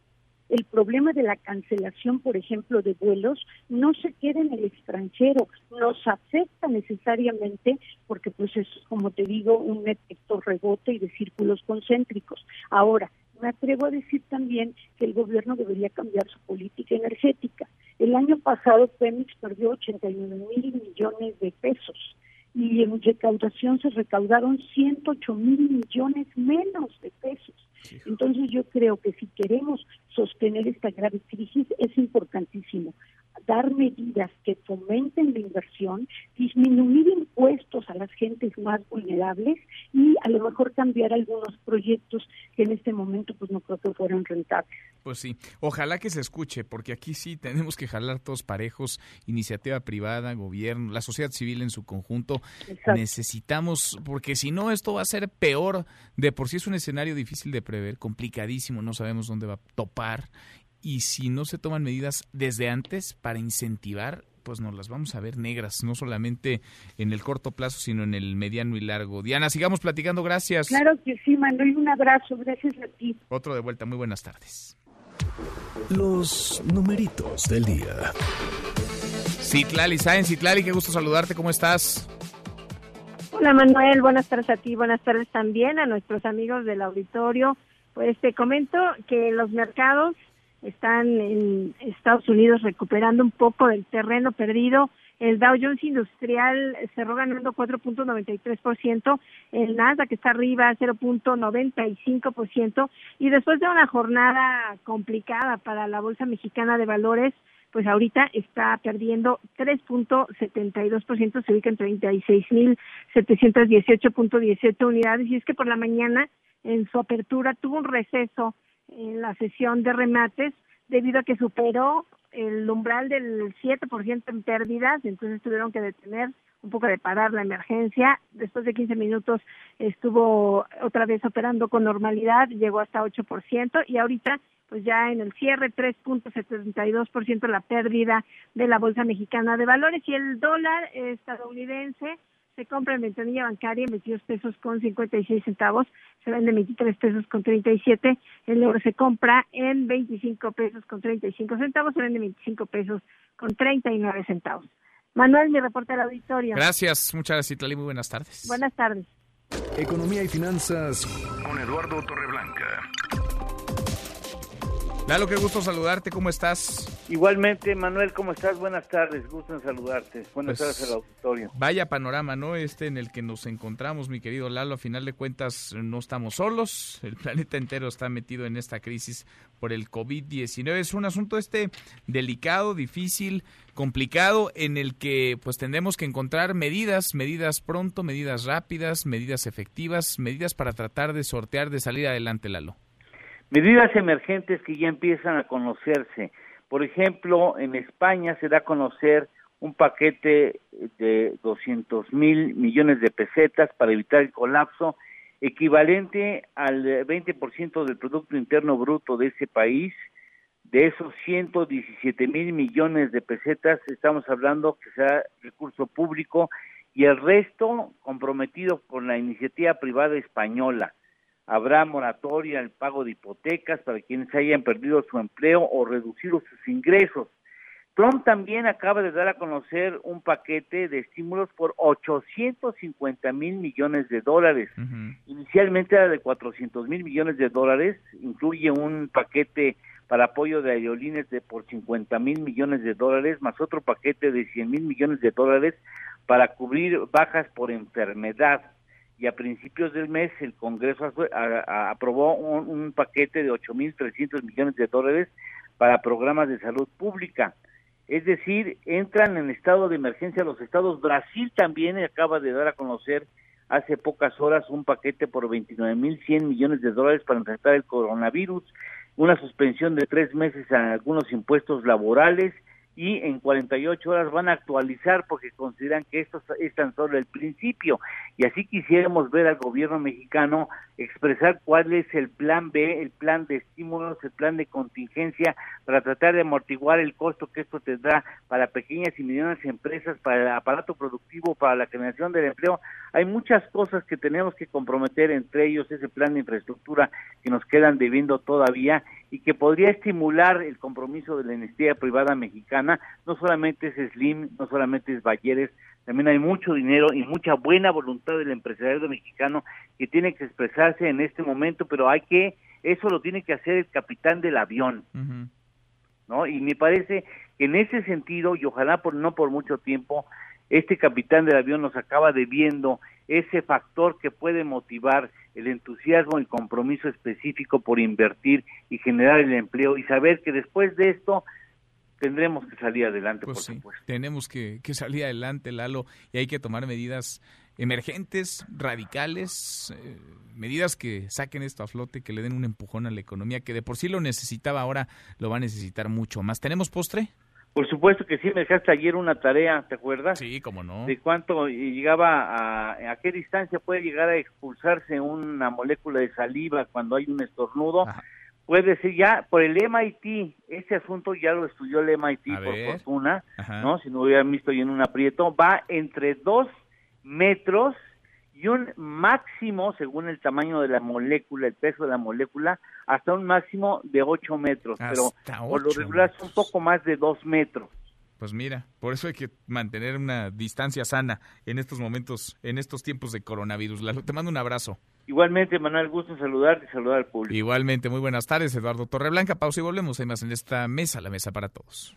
el problema de la cancelación, por ejemplo, de vuelos, no se queda en el extranjero, nos afecta necesariamente porque pues es, como te digo, un efecto rebote y de círculos concéntricos. Ahora, me atrevo a decir también que el gobierno debería cambiar su política energética. El año pasado Pemex perdió 89 mil millones de pesos y en recaudación se recaudaron 108 mil millones menos de pesos. Entonces yo creo que si queremos sostener esta grave crisis es importantísimo dar medidas que fomenten la inversión, disminuir impuestos a las gentes más vulnerables y a lo mejor cambiar algunos proyectos que en este momento pues no creo que fueran rentables. Pues sí, ojalá que se escuche, porque aquí sí tenemos que jalar todos parejos, iniciativa privada, gobierno, la sociedad civil en su conjunto. Necesitamos, porque si no esto va a ser peor, de por sí es un escenario difícil de prever, complicadísimo, no sabemos dónde va a topar y si no se toman medidas desde antes para incentivar, pues nos las vamos a ver negras, no solamente en el corto plazo, sino en el mediano y largo. Diana, sigamos platicando, gracias. Claro que sí, Manuel, un abrazo, gracias a ti. Otro de vuelta, muy buenas tardes. Los numeritos del día. Citlali, ¿saben? Citlali, qué gusto saludarte, ¿cómo estás? Hola Manuel, buenas tardes a ti, buenas tardes también a nuestros amigos del auditorio. Pues te comento que los mercados están en Estados Unidos recuperando un poco del terreno perdido. El Dow Jones Industrial cerró ganando 4.93%, el Nasdaq está arriba 0.95% y después de una jornada complicada para la Bolsa Mexicana de Valores, pues ahorita está perdiendo 3.72%, se ubica en 36.718.18 unidades y es que por la mañana en su apertura tuvo un receso en la sesión de remates debido a que superó el umbral del 7% en pérdidas, entonces tuvieron que detener un poco de parar la emergencia. Después de 15 minutos estuvo otra vez operando con normalidad, llegó hasta 8% y ahorita pues ya en el cierre 3.72% la pérdida de la Bolsa Mexicana de Valores y el dólar estadounidense se compra en ventanilla bancaria en 22 pesos con 56 centavos, se vende en 23 pesos con 37, el euro se compra en 25 pesos con 35 centavos, se vende en 25 pesos con 39 centavos. Manuel, mi reporte al auditorio. Gracias, muchas gracias, Itlali. Muy buenas tardes. Buenas tardes. Economía y finanzas con Eduardo Torreblanca. Lalo, qué gusto saludarte, ¿cómo estás? Igualmente, Manuel, ¿cómo estás? Buenas tardes, gusto en saludarte. Buenas Pues, tardes al auditorio. Vaya panorama, ¿no? Este en el que nos encontramos, mi querido Lalo. A final de cuentas, no estamos solos. El planeta entero está metido en esta crisis por el COVID-19. Es un asunto este delicado, difícil, complicado, en el que pues tendremos que encontrar medidas, medidas pronto, medidas rápidas, medidas efectivas, medidas para tratar de sortear, de salir adelante, Lalo. Medidas emergentes que ya empiezan a conocerse. Por ejemplo, en España se da a conocer un paquete de 200 mil millones de pesetas para evitar el colapso, equivalente al 20% del Producto Interno Bruto de ese país. De esos 117 mil millones de pesetas, estamos hablando que será recurso público y el resto comprometido con la iniciativa privada española. Habrá moratoria al pago de hipotecas para quienes hayan perdido su empleo o reducido sus ingresos. Trump también acaba de dar a conocer un paquete de estímulos por 850 mil millones de dólares. Inicialmente era de 400 mil millones de dólares, incluye un paquete para apoyo de aerolíneas de por 50 mil millones de dólares, más otro paquete de 100 mil millones de dólares para cubrir bajas por enfermedad. Y a principios del mes el Congreso a- aprobó un, un paquete de 8.300 millones de dólares para programas de salud pública. Es decir, entran en estado de emergencia los estados. Brasil también acaba de dar a conocer hace pocas horas un paquete por 29.100 millones de dólares para enfrentar el coronavirus, una suspensión de tres meses a algunos impuestos laborales y en 48 horas van a actualizar porque consideran que esto es tan solo el principio. Y así quisiéramos ver al gobierno mexicano expresar cuál es el plan B, el plan de estímulos, el plan de contingencia para tratar de amortiguar el costo que esto tendrá para pequeñas y medianas empresas, para el aparato productivo, para la generación del empleo. Hay muchas cosas que tenemos que comprometer, entre ellos ese plan de infraestructura que nos quedan debiendo todavía y que podría estimular el compromiso de la iniciativa privada mexicana. No solamente es Slim, no solamente es Balleres, también hay mucho dinero y mucha buena voluntad del empresariado mexicano que tiene que expresarse en este momento, pero hay que, eso lo tiene que hacer el capitán del avión. ¿no? Y me parece que en ese sentido, y ojalá por no por mucho tiempo, este capitán del avión nos acaba debiendo ese factor que puede motivar el entusiasmo y compromiso específico por invertir y generar el empleo y saber que después de esto tendremos que salir adelante, Pues por sí, supuesto. tenemos que, que salir adelante, Lalo, y hay que tomar medidas emergentes, radicales, eh, medidas que saquen esto a flote, que le den un empujón a la economía, que de por sí lo necesitaba, ahora lo va a necesitar mucho más. ¿Tenemos postre? Por supuesto que sí, me dejaste ayer una tarea, ¿te acuerdas? Sí, cómo no. De cuánto llegaba a, a qué distancia puede llegar a expulsarse una molécula de saliva cuando hay un estornudo. Puede ser ya por el MIT, ese asunto ya lo estudió el MIT A por ver. fortuna, Ajá. ¿no? Si no hubieran visto yo en un aprieto, va entre dos metros y un máximo, según el tamaño de la molécula, el peso de la molécula, hasta un máximo de 8 metros, pero Hasta por lo regular son un poco más de 2 metros. Pues mira, por eso hay que mantener una distancia sana en estos momentos, en estos tiempos de coronavirus. Lalo, te mando un abrazo. Igualmente, Manuel, gusto saludarte y saludar al público. Igualmente, muy buenas tardes, Eduardo Torreblanca. Pausa y volvemos. Hay más en esta mesa, la mesa para todos.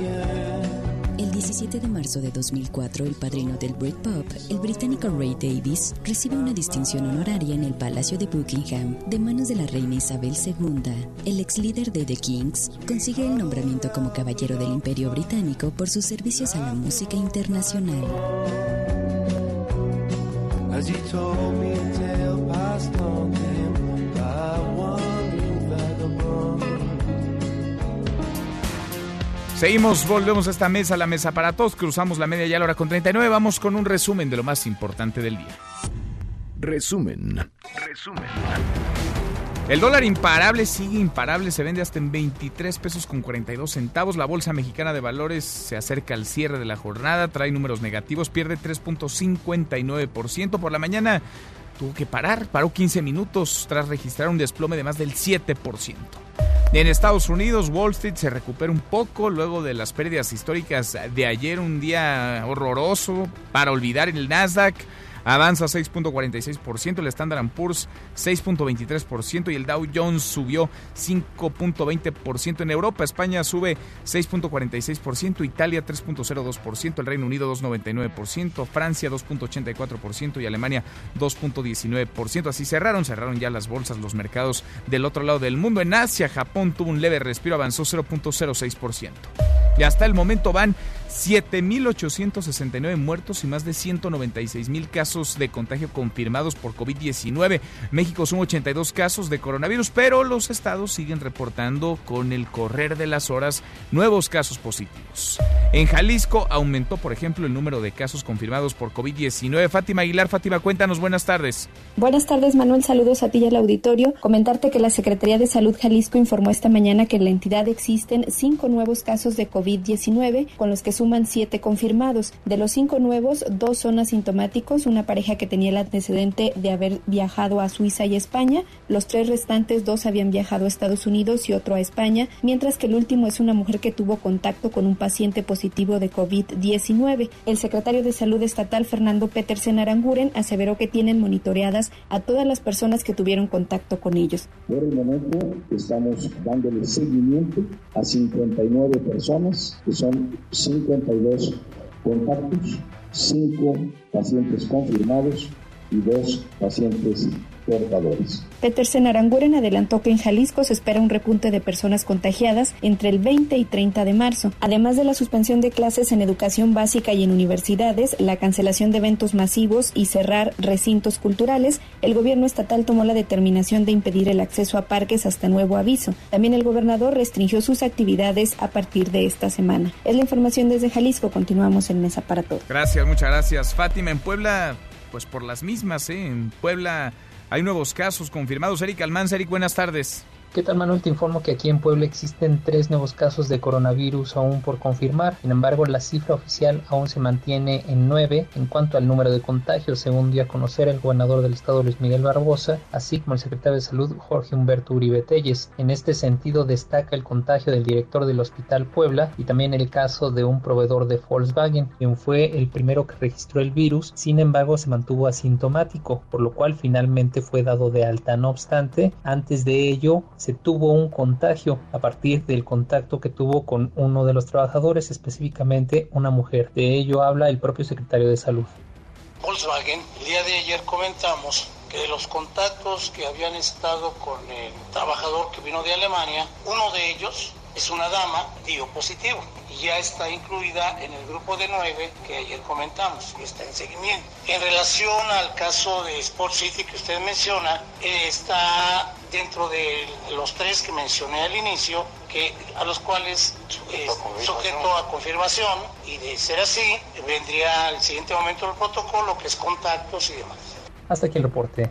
17 de marzo de 2004, el padrino del Britpop, el británico Ray Davis, recibe una distinción honoraria en el Palacio de Buckingham de manos de la reina Isabel II. El ex líder de The Kings consigue el nombramiento como caballero del Imperio Británico por sus servicios a la música internacional. Seguimos, volvemos a esta mesa, la mesa para todos. Cruzamos la media ya a la hora con 39. Vamos con un resumen de lo más importante del día. Resumen. Resumen. El dólar imparable sigue imparable, se vende hasta en 23 pesos con 42 centavos. La Bolsa Mexicana de Valores se acerca al cierre de la jornada, trae números negativos, pierde 3.59%. Por la mañana tuvo que parar, paró 15 minutos tras registrar un desplome de más del 7%. En Estados Unidos, Wall Street se recupera un poco luego de las pérdidas históricas de ayer, un día horroroso para olvidar el Nasdaq avanza 6.46%, el Standard Poor's 6.23% y el Dow Jones subió 5.20%. En Europa, España sube 6.46%, Italia 3.02%, el Reino Unido 2.99%, Francia 2.84% y Alemania 2.19%. Así cerraron, cerraron ya las bolsas, los mercados del otro lado del mundo. En Asia, Japón tuvo un leve respiro, avanzó 0.06%. Y hasta el momento van 7.869 muertos y más de 196.000 casos de contagio confirmados por COVID-19. México son 82 casos de coronavirus, pero los estados siguen reportando con el correr de las horas nuevos casos positivos. En Jalisco aumentó, por ejemplo, el número de casos confirmados por COVID-19. Fátima Aguilar, Fátima, cuéntanos, buenas tardes. Buenas tardes, Manuel. Saludos a ti y al auditorio. Comentarte que la Secretaría de Salud Jalisco informó esta mañana que en la entidad existen cinco nuevos casos de COVID-19, con los que suman siete confirmados. De los cinco nuevos, dos son asintomáticos, una pareja que tenía el antecedente de haber viajado a Suiza y España. Los tres restantes, dos habían viajado a Estados Unidos y otro a España, mientras que el último es una mujer que tuvo contacto con un paciente positivo de COVID-19. El secretario de Salud Estatal, Fernando Petersen Aranguren, aseveró que tienen monitoreadas a todas las personas que tuvieron contacto con ellos. Por el momento estamos dándole seguimiento a 59 personas, que son 52 contactos, 5 pacientes confirmados y 2 pacientes portadores. Petersen Aranguren adelantó que en Jalisco se espera un repunte de personas contagiadas entre el 20 y 30 de marzo. Además de la suspensión de clases en educación básica y en universidades, la cancelación de eventos masivos y cerrar recintos culturales, el gobierno estatal tomó la determinación de impedir el acceso a parques hasta nuevo aviso. También el gobernador restringió sus actividades a partir de esta semana. Es la información desde Jalisco. Continuamos en Mesa para Todos. Gracias, muchas gracias. Fátima, en Puebla, pues por las mismas, ¿eh? En Puebla hay nuevos casos confirmados. Eric Almanza, Eric, buenas tardes. ¿Qué tal Manuel? Te informo que aquí en Puebla existen tres nuevos casos de coronavirus aún por confirmar. Sin embargo, la cifra oficial aún se mantiene en nueve en cuanto al número de contagios, según dio a conocer el gobernador del estado Luis Miguel Barbosa, así como el secretario de Salud Jorge Humberto Uribe Telles. En este sentido destaca el contagio del director del Hospital Puebla y también el caso de un proveedor de Volkswagen, quien fue el primero que registró el virus, sin embargo se mantuvo asintomático, por lo cual finalmente fue dado de alta. No obstante, antes de ello se tuvo un contagio a partir del contacto que tuvo con uno de los trabajadores, específicamente una mujer. De ello habla el propio secretario de Salud. Volkswagen, el día de ayer comentamos que de los contactos que habían estado con el trabajador que vino de Alemania, uno de ellos es una dama, dio positivo y ya está incluida en el grupo de nueve que ayer comentamos, que está en seguimiento. En relación al caso de Sport City que usted menciona, eh, está dentro de los tres que mencioné al inicio, que, a los cuales eh, sujeto a confirmación y de ser así, vendría al siguiente momento el protocolo, que es contactos y demás. Hasta aquí el reporte.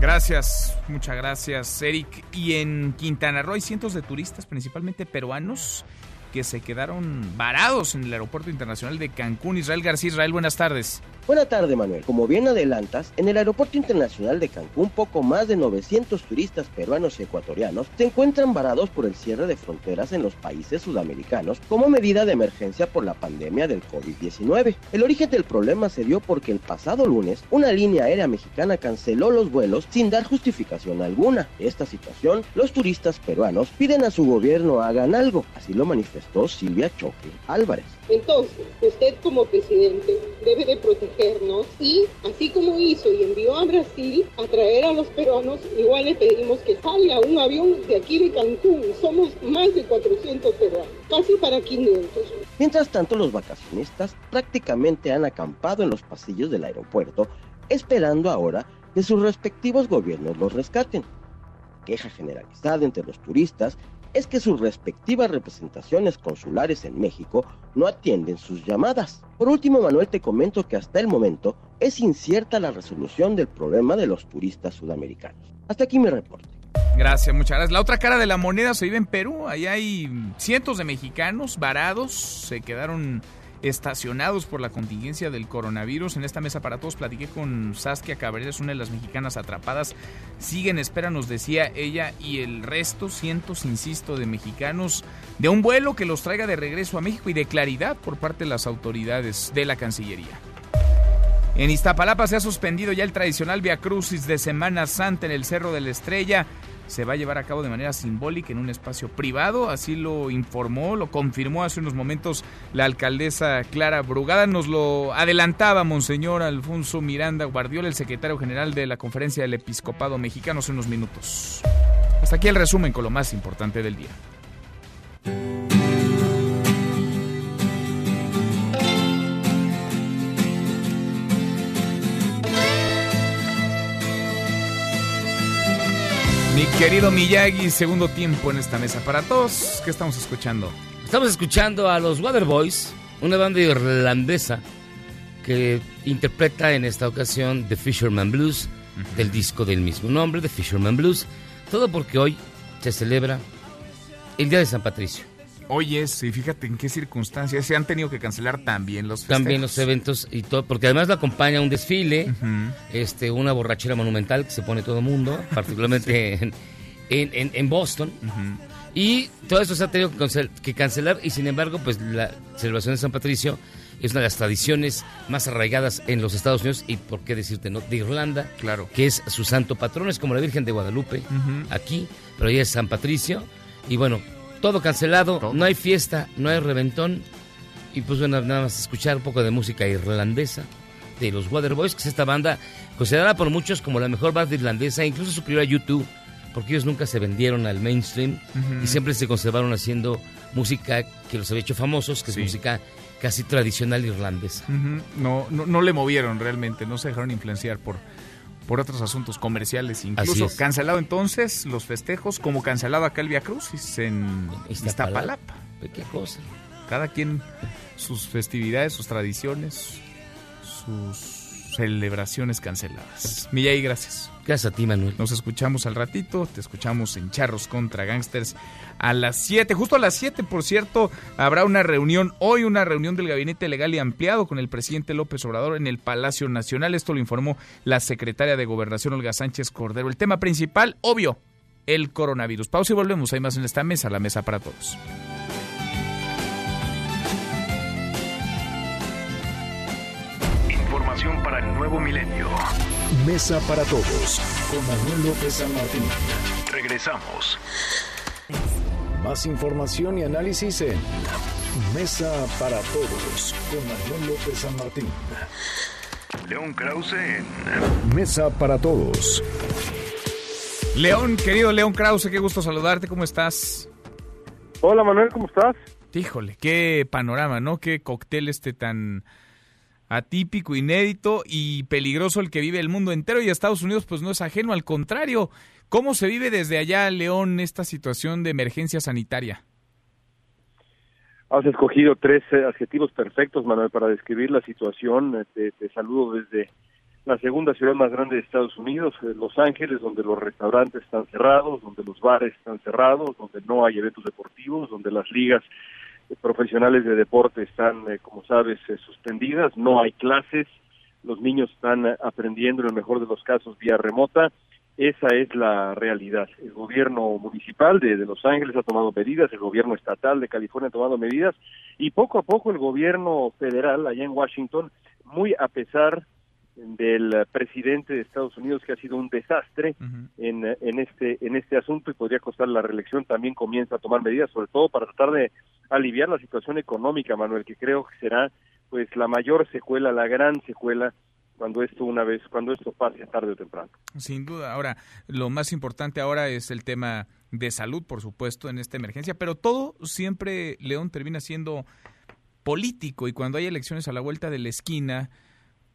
Gracias, muchas gracias, Eric. Y en Quintana Roo hay cientos de turistas, principalmente peruanos, que se quedaron varados en el aeropuerto internacional de Cancún. Israel García, Israel, buenas tardes. Buena tarde, Manuel. Como bien adelantas, en el Aeropuerto Internacional de Cancún, poco más de 900 turistas peruanos y ecuatorianos se encuentran varados por el cierre de fronteras en los países sudamericanos como medida de emergencia por la pandemia del COVID-19. El origen del problema se dio porque el pasado lunes una línea aérea mexicana canceló los vuelos sin dar justificación alguna. Esta situación, los turistas peruanos piden a su gobierno hagan algo, así lo manifestó Silvia Choque Álvarez. Entonces, usted como presidente debe de protegernos y, así como hizo y envió a Brasil a traer a los peruanos, igual le pedimos que salga un avión de aquí de Cancún. Somos más de 400 peruanos, casi para 500. Mientras tanto, los vacacionistas prácticamente han acampado en los pasillos del aeropuerto, esperando ahora que sus respectivos gobiernos los rescaten. Queja generalizada entre los turistas es que sus respectivas representaciones consulares en México no atienden sus llamadas. Por último, Manuel, te comento que hasta el momento es incierta la resolución del problema de los turistas sudamericanos. Hasta aquí mi reporte. Gracias, muchas gracias. La otra cara de la moneda se vive en Perú. Ahí hay cientos de mexicanos varados, se quedaron estacionados por la contingencia del coronavirus. En esta mesa para todos platiqué con Saskia Cabrera, una de las mexicanas atrapadas. Siguen espera, nos decía ella, y el resto, cientos, insisto, de mexicanos de un vuelo que los traiga de regreso a México y de claridad por parte de las autoridades de la Cancillería. En Iztapalapa se ha suspendido ya el tradicional Via Crucis de Semana Santa en el Cerro de la Estrella se va a llevar a cabo de manera simbólica en un espacio privado, así lo informó, lo confirmó hace unos momentos la alcaldesa Clara Brugada, nos lo adelantaba Monseñor Alfonso Miranda Guardiola, el secretario general de la Conferencia del Episcopado Mexicano, hace unos minutos. Hasta aquí el resumen con lo más importante del día. Mi querido Miyagi, segundo tiempo en esta mesa para todos. ¿Qué estamos escuchando? Estamos escuchando a los Waterboys, una banda irlandesa que interpreta en esta ocasión The Fisherman Blues, del disco del mismo nombre, The Fisherman Blues. Todo porque hoy se celebra el Día de San Patricio. Oye, sí, fíjate en qué circunstancias se han tenido que cancelar también los festejos. También los eventos y todo, porque además lo acompaña un desfile, este, una borrachera monumental que se pone todo el mundo, particularmente en, en, en, Boston. Y todo eso se ha tenido que cancelar y sin embargo, pues la celebración de San Patricio es una de las tradiciones más arraigadas en los Estados Unidos y, por qué decirte, ¿no? De Irlanda, claro. que es su santo patrón, es como la Virgen de Guadalupe, aquí, pero ella es San Patricio. Y bueno, todo cancelado, no hay fiesta, no hay reventón. Y pues bueno, nada más escuchar un poco de música irlandesa de los Waterboys, que es esta banda considerada por muchos como la mejor banda irlandesa, incluso superior a YouTube, porque ellos nunca se vendieron al mainstream y siempre se conservaron haciendo música que los había hecho famosos, que es música casi tradicional irlandesa. no, no, no le movieron realmente, no se dejaron influenciar por por otros asuntos comerciales, incluso cancelado entonces los festejos, como cancelado acá el Via Crucis en Iztapalapa. ¿Qué cosa? Cada quien sus festividades, sus tradiciones, sus celebraciones canceladas. Millay, gracias. Gracias a ti, Manuel. Nos escuchamos al ratito, te escuchamos en Charros contra Gangsters a las 7. Justo a las 7, por cierto, habrá una reunión, hoy una reunión del Gabinete Legal y Ampliado con el presidente López Obrador en el Palacio Nacional. Esto lo informó la secretaria de Gobernación, Olga Sánchez Cordero. El tema principal, obvio, el coronavirus. Pausa y volvemos. Hay más en esta mesa, la mesa para todos. Información para el nuevo milenio. Mesa para todos con Manuel López San Martín. Regresamos. Más información y análisis en Mesa para Todos con Manuel López San Martín. León Krause en Mesa para Todos. León, querido León Krause, qué gusto saludarte, ¿cómo estás? Hola Manuel, ¿cómo estás? Híjole, qué panorama, ¿no? Qué cóctel este tan atípico, inédito y peligroso el que vive el mundo entero y Estados Unidos pues no es ajeno, al contrario. ¿Cómo se vive desde allá, León, esta situación de emergencia sanitaria? Has escogido tres eh, adjetivos perfectos, Manuel, para describir la situación. Te, te, saludo desde la segunda ciudad más grande de Estados Unidos, eh, Los Ángeles, donde los restaurantes están cerrados, donde los bares están cerrados, donde no hay eventos deportivos, donde las ligas eh, profesionales de deporte están, como sabes, suspendidas, no hay clases, los niños están aprendiendo en el mejor de los casos vía remota esa es la realidad. El gobierno municipal de, Los Ángeles ha tomado medidas, el gobierno estatal de California ha tomado medidas y poco a poco el gobierno federal allá en Washington, muy a pesar del presidente de Estados Unidos que ha sido un desastre en, en este en este asunto y podría costar la reelección también comienza a tomar medidas sobre todo para tratar de aliviar la situación económica Manuel que creo que será pues la mayor secuela la gran secuela cuando esto una vez, cuando esto pase tarde o temprano. Sin duda. Ahora, lo más importante ahora es el tema de salud, por supuesto, en esta emergencia, pero todo siempre, León, termina siendo político y cuando hay elecciones a la vuelta de la esquina,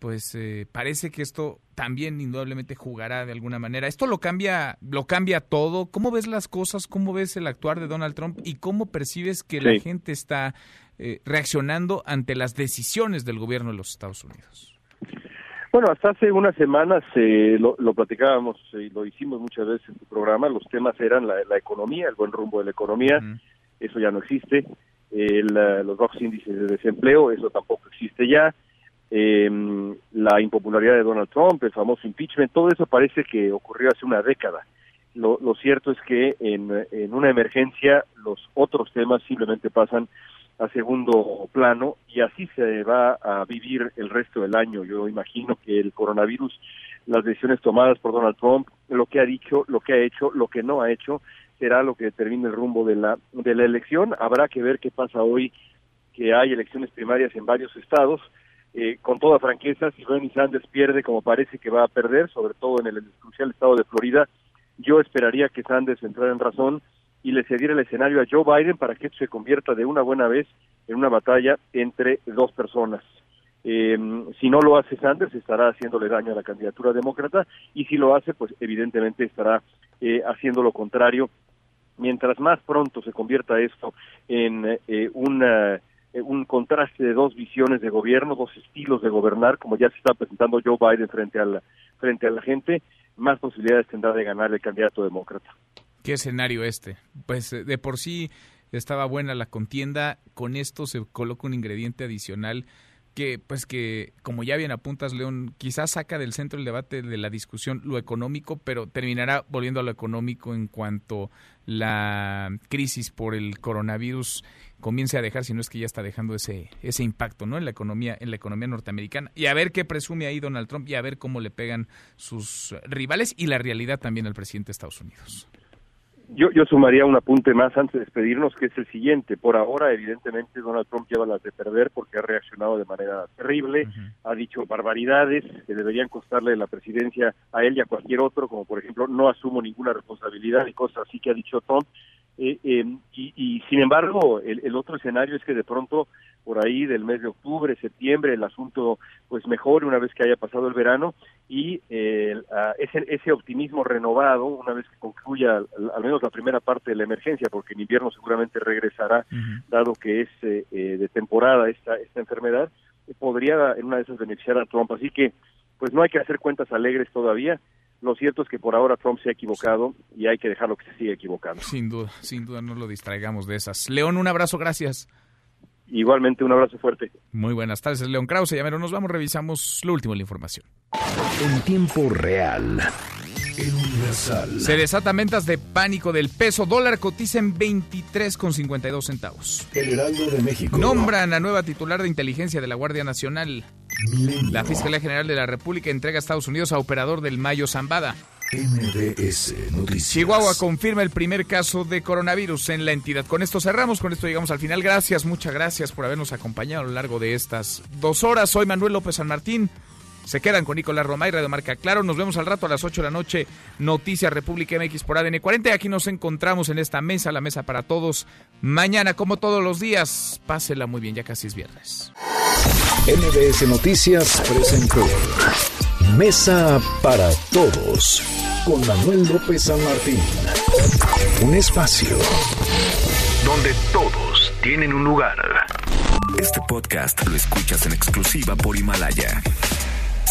pues eh, parece que esto también indudablemente jugará de alguna manera. Esto lo cambia, lo cambia todo. ¿Cómo ves las cosas? ¿Cómo ves el actuar de Donald Trump? ¿Y cómo percibes que la gente está eh, reaccionando ante las decisiones del gobierno de los Estados Unidos? Bueno, hasta hace unas semanas eh, lo, platicábamos y lo hicimos muchas veces en tu programa. Los temas eran la, economía, el buen rumbo de la economía. Eso ya no existe. los bajos índices de desempleo, eso tampoco existe ya eh, la impopularidad de Donald Trump, el famoso impeachment, todo eso parece que ocurrió hace una década. Lo, cierto es que en, en, una emergencia los otros temas simplemente pasan a segundo plano y así se va a vivir el resto del año. Yo imagino que el coronavirus, las decisiones tomadas por Donald Trump, lo que ha dicho, lo que ha hecho, lo que no ha hecho, será lo que determine el rumbo de la, de la elección. Habrá que ver qué pasa hoy que hay elecciones primarias en varios estados eh, con toda franqueza, si Bernie Sanders pierde como parece que va a perder, sobre todo en el crucial estado de Florida, yo esperaría que Sanders entrara en razón y le cediera el escenario a Joe Biden para que esto se convierta de una buena vez en una batalla entre dos personas. Eh, si no lo hace Sanders, estará haciéndole daño a la candidatura demócrata y si lo hace, pues evidentemente estará eh, haciendo lo contrario. Mientras más pronto se convierta esto en una eh, un contraste de dos visiones de gobierno, dos estilos de gobernar, como ya se está presentando Joe Biden frente a la, frente a la gente, más posibilidades tendrá de ganar el candidato demócrata. ¿Qué escenario este? Pues eh, de por sí estaba buena la contienda, con esto se coloca un ingrediente adicional que pues que como ya bien apuntas León quizás saca del centro el debate de la discusión lo económico pero terminará volviendo a lo económico en cuanto la crisis por el coronavirus comience a dejar si no es que ya está dejando ese ese impacto no en la economía en la economía norteamericana y a ver qué presume ahí Donald Trump y a ver cómo le pegan sus rivales y la realidad también al presidente de Estados Unidos yo, yo sumaría un apunte más antes de despedirnos, que es el siguiente. Por ahora, evidentemente, Donald Trump lleva las de perder porque ha reaccionado de manera terrible, ha dicho barbaridades que deberían costarle la presidencia a él y a cualquier otro, como por ejemplo, no asumo ninguna responsabilidad y cosas así que ha dicho Trump. Eh, em, y, sin embargo, el, otro escenario es que de pronto, por ahí del mes de octubre, septiembre, el asunto pues mejore una vez que haya pasado el verano y eh, ese, ese optimismo renovado, una vez que concluya al, menos la primera parte de la emergencia, porque en invierno seguramente regresará, dado que es eh, de temporada esta, esta enfermedad, podría en una de esas beneficiar a Trump. Así que, pues no hay que hacer cuentas alegres todavía lo cierto es que por ahora Trump se ha equivocado y hay que dejarlo que se siga equivocando. Sin duda, sin duda no lo distraigamos de esas. León, un abrazo, gracias. Igualmente, un abrazo fuerte. Muy buenas tardes, León Krause. Ya nos vamos, revisamos lo último de la información. En tiempo real. Universal. Se desatan ventas de pánico del peso. Dólar cotiza en 23,52 centavos. El Heraldo de México. Nombran a nueva titular de inteligencia de la Guardia Nacional. La Fiscalía General de la República entrega a Estados Unidos a operador del Mayo Zambada. MBS Noticias. Chihuahua confirma el primer caso de coronavirus en la entidad. Con esto cerramos, con esto llegamos al final. Gracias, muchas gracias por habernos acompañado a lo largo de estas dos horas. Soy Manuel López San Martín. Se quedan con Nicolás Romay, Radio Marca Claro. Nos vemos al rato a las 8 de la noche. Noticias República MX por ADN 40. Aquí nos encontramos en esta mesa, la mesa para todos. Mañana, como todos los días, pásela muy bien, ya casi es viernes. MBS Noticias presentó Mesa para Todos con Manuel López San Martín. Un espacio donde todos tienen un lugar. Este podcast lo escuchas en exclusiva por Himalaya.